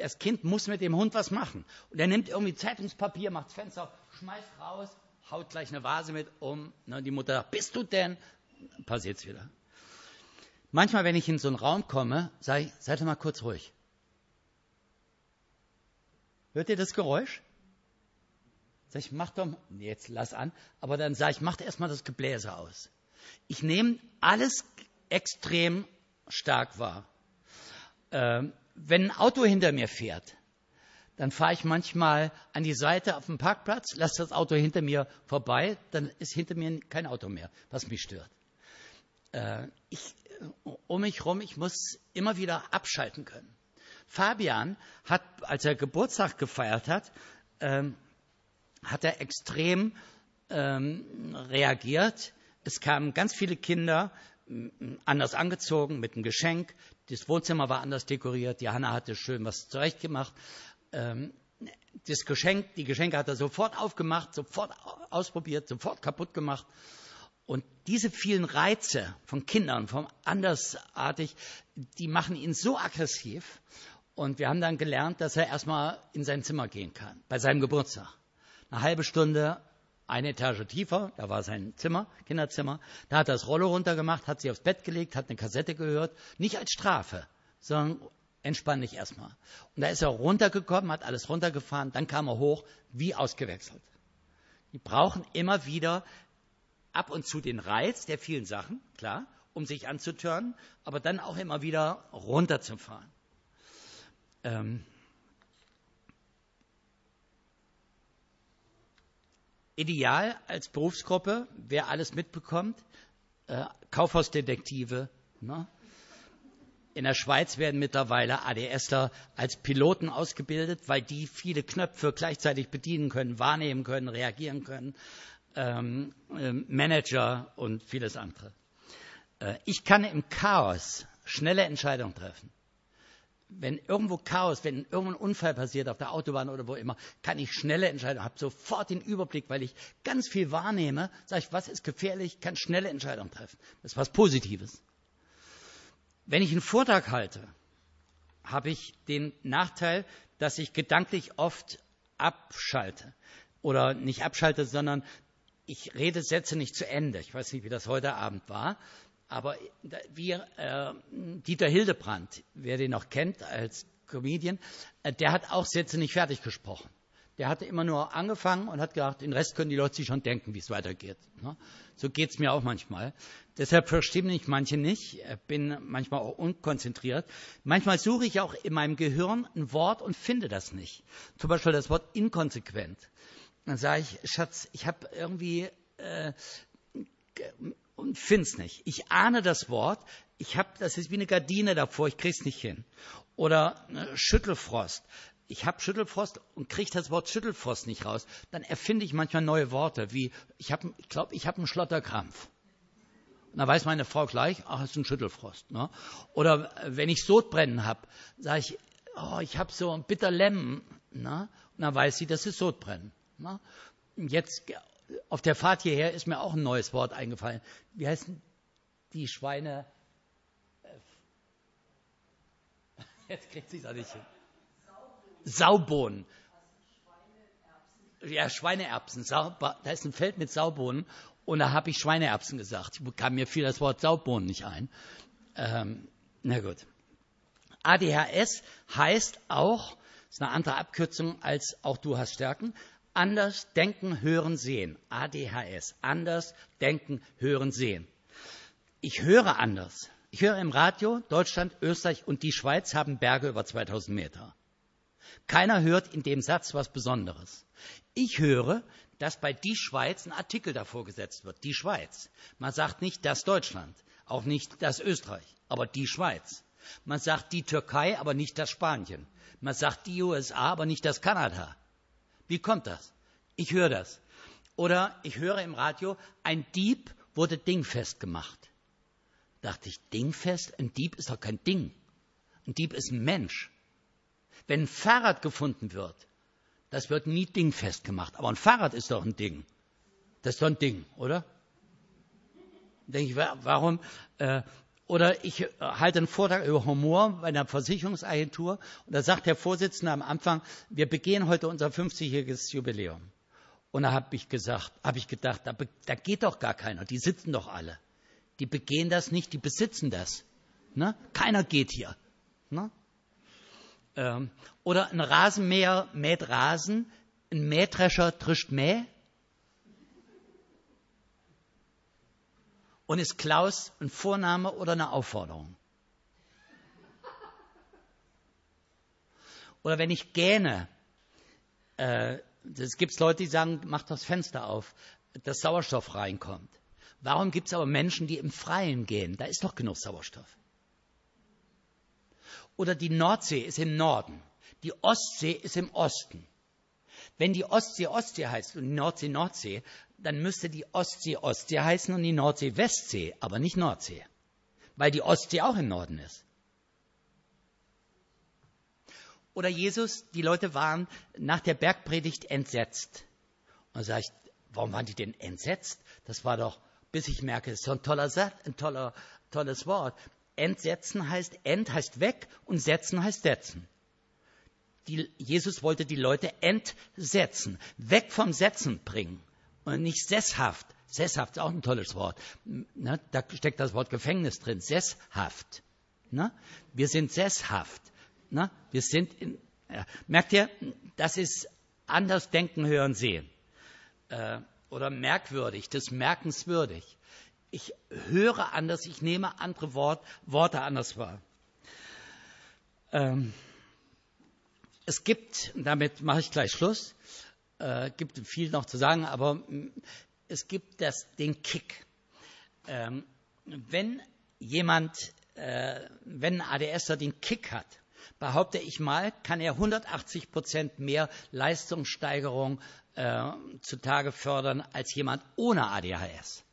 das Kind muss mit dem Hund was machen. Und er nimmt irgendwie Zeitungspapier, macht das Fenster auf, schmeißt raus, haut gleich eine Vase mit um. Ne, die Mutter sagt, bist du denn? Passiert's wieder. Manchmal, wenn ich in so einen Raum komme, sage ich, seid mal kurz ruhig. Hört ihr das Geräusch? Sag ich, mach doch, jetzt lass an, aber dann sage ich, mach erstmal das Gebläse aus. Ich nehme alles extrem stark wahr. Ähm, wenn ein Auto hinter mir fährt, dann fahre ich manchmal an die Seite auf dem Parkplatz, lasse das Auto hinter mir vorbei, dann ist hinter mir kein Auto mehr, was mich stört. Äh, ich, um mich herum, ich muss immer wieder abschalten können. Fabian hat, als er Geburtstag gefeiert hat, ähm, hat er extrem ähm, reagiert. Es kamen ganz viele Kinder anders angezogen mit einem Geschenk. Das Wohnzimmer war anders dekoriert. Johanna hatte schön was zurechtgemacht. Ähm, das Geschenk, die Geschenke hat er sofort aufgemacht, sofort ausprobiert, sofort kaputt gemacht. Und diese vielen Reize von Kindern, vom andersartig, die machen ihn so aggressiv. Und wir haben dann gelernt, dass er erstmal in sein Zimmer gehen kann, bei seinem Geburtstag. Eine halbe Stunde, eine Etage tiefer, da war sein Zimmer, Kinderzimmer. Da hat er das Rollo runtergemacht, hat sich aufs Bett gelegt, hat eine Kassette gehört. Nicht als Strafe, sondern entspann dich erstmal. Und da ist er runtergekommen, hat alles runtergefahren, dann kam er hoch, wie ausgewechselt. Die brauchen immer wieder ab und zu den Reiz der vielen Sachen, klar, um sich anzutören, aber dann auch immer wieder runterzufahren. Ähm, ideal als Berufsgruppe, wer alles mitbekommt, äh, Kaufhausdetektive. Ne? In der Schweiz werden mittlerweile ADSler als Piloten ausgebildet, weil die viele Knöpfe gleichzeitig bedienen können, wahrnehmen können, reagieren können ähm, ähm, Manager und vieles andere. Äh, ich kann im Chaos schnelle Entscheidungen treffen. Wenn irgendwo Chaos, wenn irgendein Unfall passiert auf der Autobahn oder wo immer, kann ich schnelle Entscheidungen, habe sofort den Überblick, weil ich ganz viel wahrnehme, sage ich, was ist gefährlich, kann schnelle Entscheidungen treffen. Das ist was Positives. Wenn ich einen Vortrag halte, habe ich den Nachteil, dass ich gedanklich oft abschalte. Oder nicht abschalte, sondern ich rede Sätze nicht zu Ende. Ich weiß nicht, wie das heute Abend war. Aber wir, äh, Dieter Hildebrand, wer den noch kennt als Comedian, äh, der hat auch Sätze nicht fertig gesprochen. Der hatte immer nur angefangen und hat gedacht, den Rest können die Leute sich schon denken, wie es weitergeht. Ne? So geht es mir auch manchmal. Deshalb verstehen mich manche nicht, bin manchmal auch unkonzentriert. Manchmal suche ich auch in meinem Gehirn ein Wort und finde das nicht. Zum Beispiel das Wort inkonsequent. Dann sage ich, Schatz, ich habe irgendwie äh, und find's nicht. Ich ahne das Wort, ich habe, das ist wie eine Gardine davor, ich krieg's nicht hin. Oder Schüttelfrost. Ich habe Schüttelfrost und kriege das Wort Schüttelfrost nicht raus. Dann erfinde ich manchmal neue Worte, wie ich habe, ich glaube, ich habe einen Schlotterkrampf. Und da weiß meine Frau gleich, ach, es ist ein Schüttelfrost. Ne? Oder äh, wenn ich Sodbrennen habe, sage ich, oh, ich habe so ein Bitterlemmen. Ne? Und dann weiß sie, das ist Sodbrennen. Ne? Jetzt auf der Fahrt hierher ist mir auch ein neues Wort eingefallen. Wie heißen die Schweine? Jetzt kriegt sie es auch nicht hin. Saubohnen. Ja, Schweineerbsen. Da ist ein Feld mit Saubohnen und da habe ich Schweineerbsen gesagt. Kam mir fiel das Wort Saubohnen nicht ein. Ähm, na gut. ADHS heißt auch, ist eine andere Abkürzung als auch du hast Stärken, Anders denken, hören, sehen. ADHS. Anders denken, hören, sehen. Ich höre anders. Ich höre im Radio, Deutschland, Österreich und die Schweiz haben Berge über 2000 Meter. Keiner hört in dem Satz was Besonderes. Ich höre, dass bei die Schweiz ein Artikel davor gesetzt wird. Die Schweiz. Man sagt nicht das Deutschland, auch nicht das Österreich, aber die Schweiz. Man sagt die Türkei, aber nicht das Spanien. Man sagt die USA, aber nicht das Kanada. Wie kommt das? Ich höre das. Oder ich höre im Radio, ein Dieb wurde dingfest gemacht. Dachte ich, dingfest? Ein Dieb ist doch kein Ding. Ein Dieb ist ein Mensch. Wenn ein Fahrrad gefunden wird, das wird nie dingfest gemacht. Aber ein Fahrrad ist doch ein Ding. Das ist doch ein Ding, oder? Denke ich, warum? Äh, oder ich äh, halte einen Vortrag über Humor bei einer Versicherungsagentur und da sagt der Vorsitzende am Anfang, wir begehen heute unser 50-jähriges Jubiläum. Und da habe ich gesagt, habe ich gedacht, da, da, geht doch gar keiner, die sitzen doch alle. Die begehen das nicht, die besitzen das. Ne? Keiner geht hier. Ne? Ähm, oder ein Rasenmäher mäht Rasen, ein Mähdrescher trischt Mäh. Und ist Klaus ein Vorname oder eine Aufforderung? Oder wenn ich gähne, äh, es gibt Leute, die sagen, mach das Fenster auf, dass Sauerstoff reinkommt. Warum gibt es aber Menschen, die im Freien gehen? Da ist doch genug Sauerstoff. Oder die Nordsee ist im Norden, die Ostsee ist im Osten. Wenn die Ostsee Ostsee heißt und die Nordsee Nordsee, dann müsste die Ostsee Ostsee heißen und die Nordsee Westsee, aber nicht Nordsee, weil die Ostsee auch im Norden ist. Oder Jesus, die Leute waren nach der Bergpredigt entsetzt. Und sage ich, warum waren die denn entsetzt? Das war doch, bis ich merke, ist so ein toller Satz, ein toller, tolles Wort. Entsetzen heißt, ent heißt weg und setzen heißt setzen. Die, Jesus wollte die Leute entsetzen, weg vom Setzen bringen und nicht sesshaft. Sesshaft ist auch ein tolles Wort. Ne? Da steckt das Wort Gefängnis drin. Sesshaft. Ne? Wir sind sesshaft. Ne? Wir sind in, ja. merkt ihr, das ist anders denken, hören, sehen. Äh, oder merkwürdig, das ist merkenswürdig ich höre anders, ich nehme andere Wort, Worte anders wahr. Ähm, es gibt, damit mache ich gleich Schluss, äh, gibt viel noch zu sagen, aber mm, es gibt das, den Kick. Ähm, wenn jemand, äh, wenn ein ADSer den Kick hat, behaupte ich mal, kann er 180 Prozent mehr Leistungssteigerung äh, zutage fördern als jemand ohne ADHS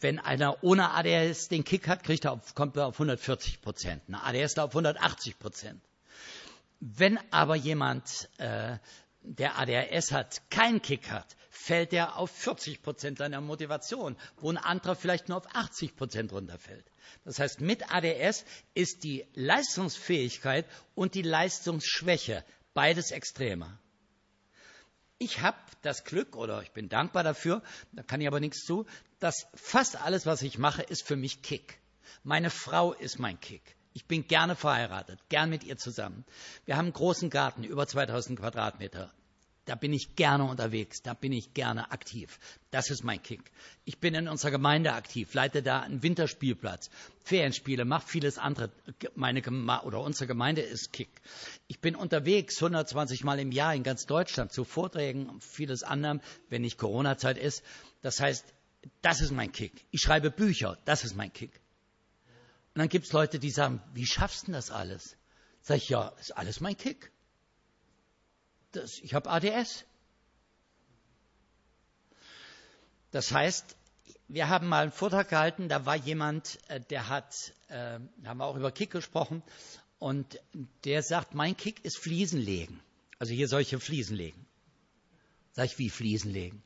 wenn einer ohne ADHS den Kick hat, kriegt er auf, kommt er auf 140 Prozent. Ein ADHS auf 180 Prozent. Wenn aber jemand, äh, der ADHS hat, keinen Kick hat, fällt er auf 40 Prozent seiner Motivation, wo ein anderer vielleicht nur auf 80 Prozent runterfällt. Das heißt, mit ADS ist die Leistungsfähigkeit und die Leistungsschwäche beides extremer. Ich habe das Glück oder ich bin dankbar dafür, da kann ich aber nichts zu, dass fast alles, was ich mache, ist für mich Kick. Meine Frau ist mein Kick. Ich bin gerne verheiratet, gern mit ihr zusammen. Wir haben einen großen Garten, über 2000 Quadratmeter. Da bin ich gerne unterwegs, da bin ich gerne aktiv. Das ist mein Kick. Ich bin in unserer Gemeinde aktiv, leite da einen Winterspielplatz, Ferienspiele, mache vieles andere. Meine Geme oder unsere Gemeinde ist Kick. Ich bin unterwegs 120 Mal im Jahr in ganz Deutschland zu Vorträgen und vieles anderem, wenn nicht Corona-Zeit ist. Das heißt, das ist mein Kick. Ich schreibe Bücher, das ist mein Kick. Und dann gibt es Leute, die sagen, wie schaffst du das alles? Sag ich, ja, ist alles mein Kick das, ich habe ADS. Das heißt, wir haben mal einen Vortrag gehalten, da war jemand, äh, der hat, äh, haben wir auch über Kick gesprochen, und der sagt, mein Kick ist Fliesen legen. Also hier solche Fliesen legen. Sag ich, wie Fliesen legen?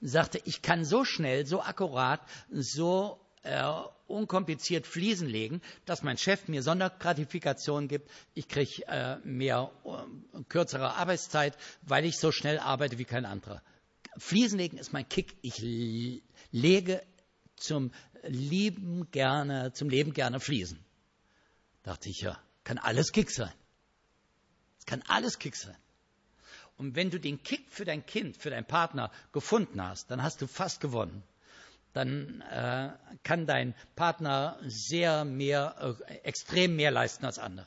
Sagte, ich kann so schnell, so akkurat, so äh, unkompliziert Fliesen legen, dass mein Chef mir Sondergratifikationen gibt. Ich kriege äh, mehr äh, kürzere Arbeitszeit, weil ich so schnell arbeite wie kein anderer. Fliesen legen ist mein Kick. Ich lege zum Lieben gerne, zum Leben gerne Fliesen. Dachte ich, ja, kann alles Kick sein. Es kann alles Kick sein. Und wenn du den Kick für dein Kind, für deinen Partner gefunden hast, dann hast du fast gewonnen dann äh, kann dein Partner sehr mehr, äh, extrem mehr leisten als andere.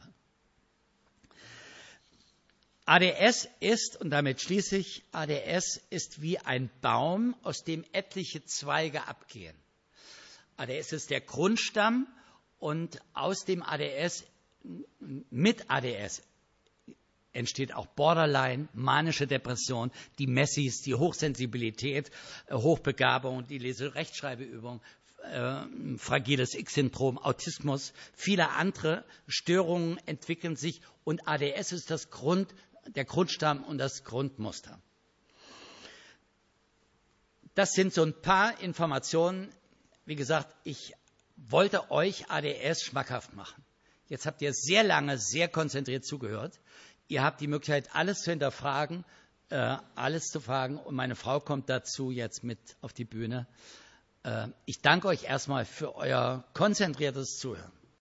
ADS ist, und damit schließe ich, ADS ist wie ein Baum, aus dem etliche Zweige abgehen. ADS ist der Grundstamm und aus dem ADS, mit ADS entsteht auch Borderline, manische Depression, die Messis, die Hochsensibilität, äh, Hochbegabung, die Lese-Rechtschreibeübung, äh, fragiles X-Syndrom, Autismus, viele andere Störungen entwickeln sich und ADS ist das Grund, der Grundstamm und das Grundmuster. Das sind so ein paar Informationen. Wie gesagt, ich wollte euch ADS schmackhaft machen. Jetzt habt ihr sehr lange, sehr konzentriert zugehört. Ihr habt die Möglichkeit, alles zu hinterfragen, äh, alles zu fragen. Und meine Frau kommt dazu jetzt mit auf die Bühne. Äh, ich danke euch erstmal für euer konzentriertes Zuhören.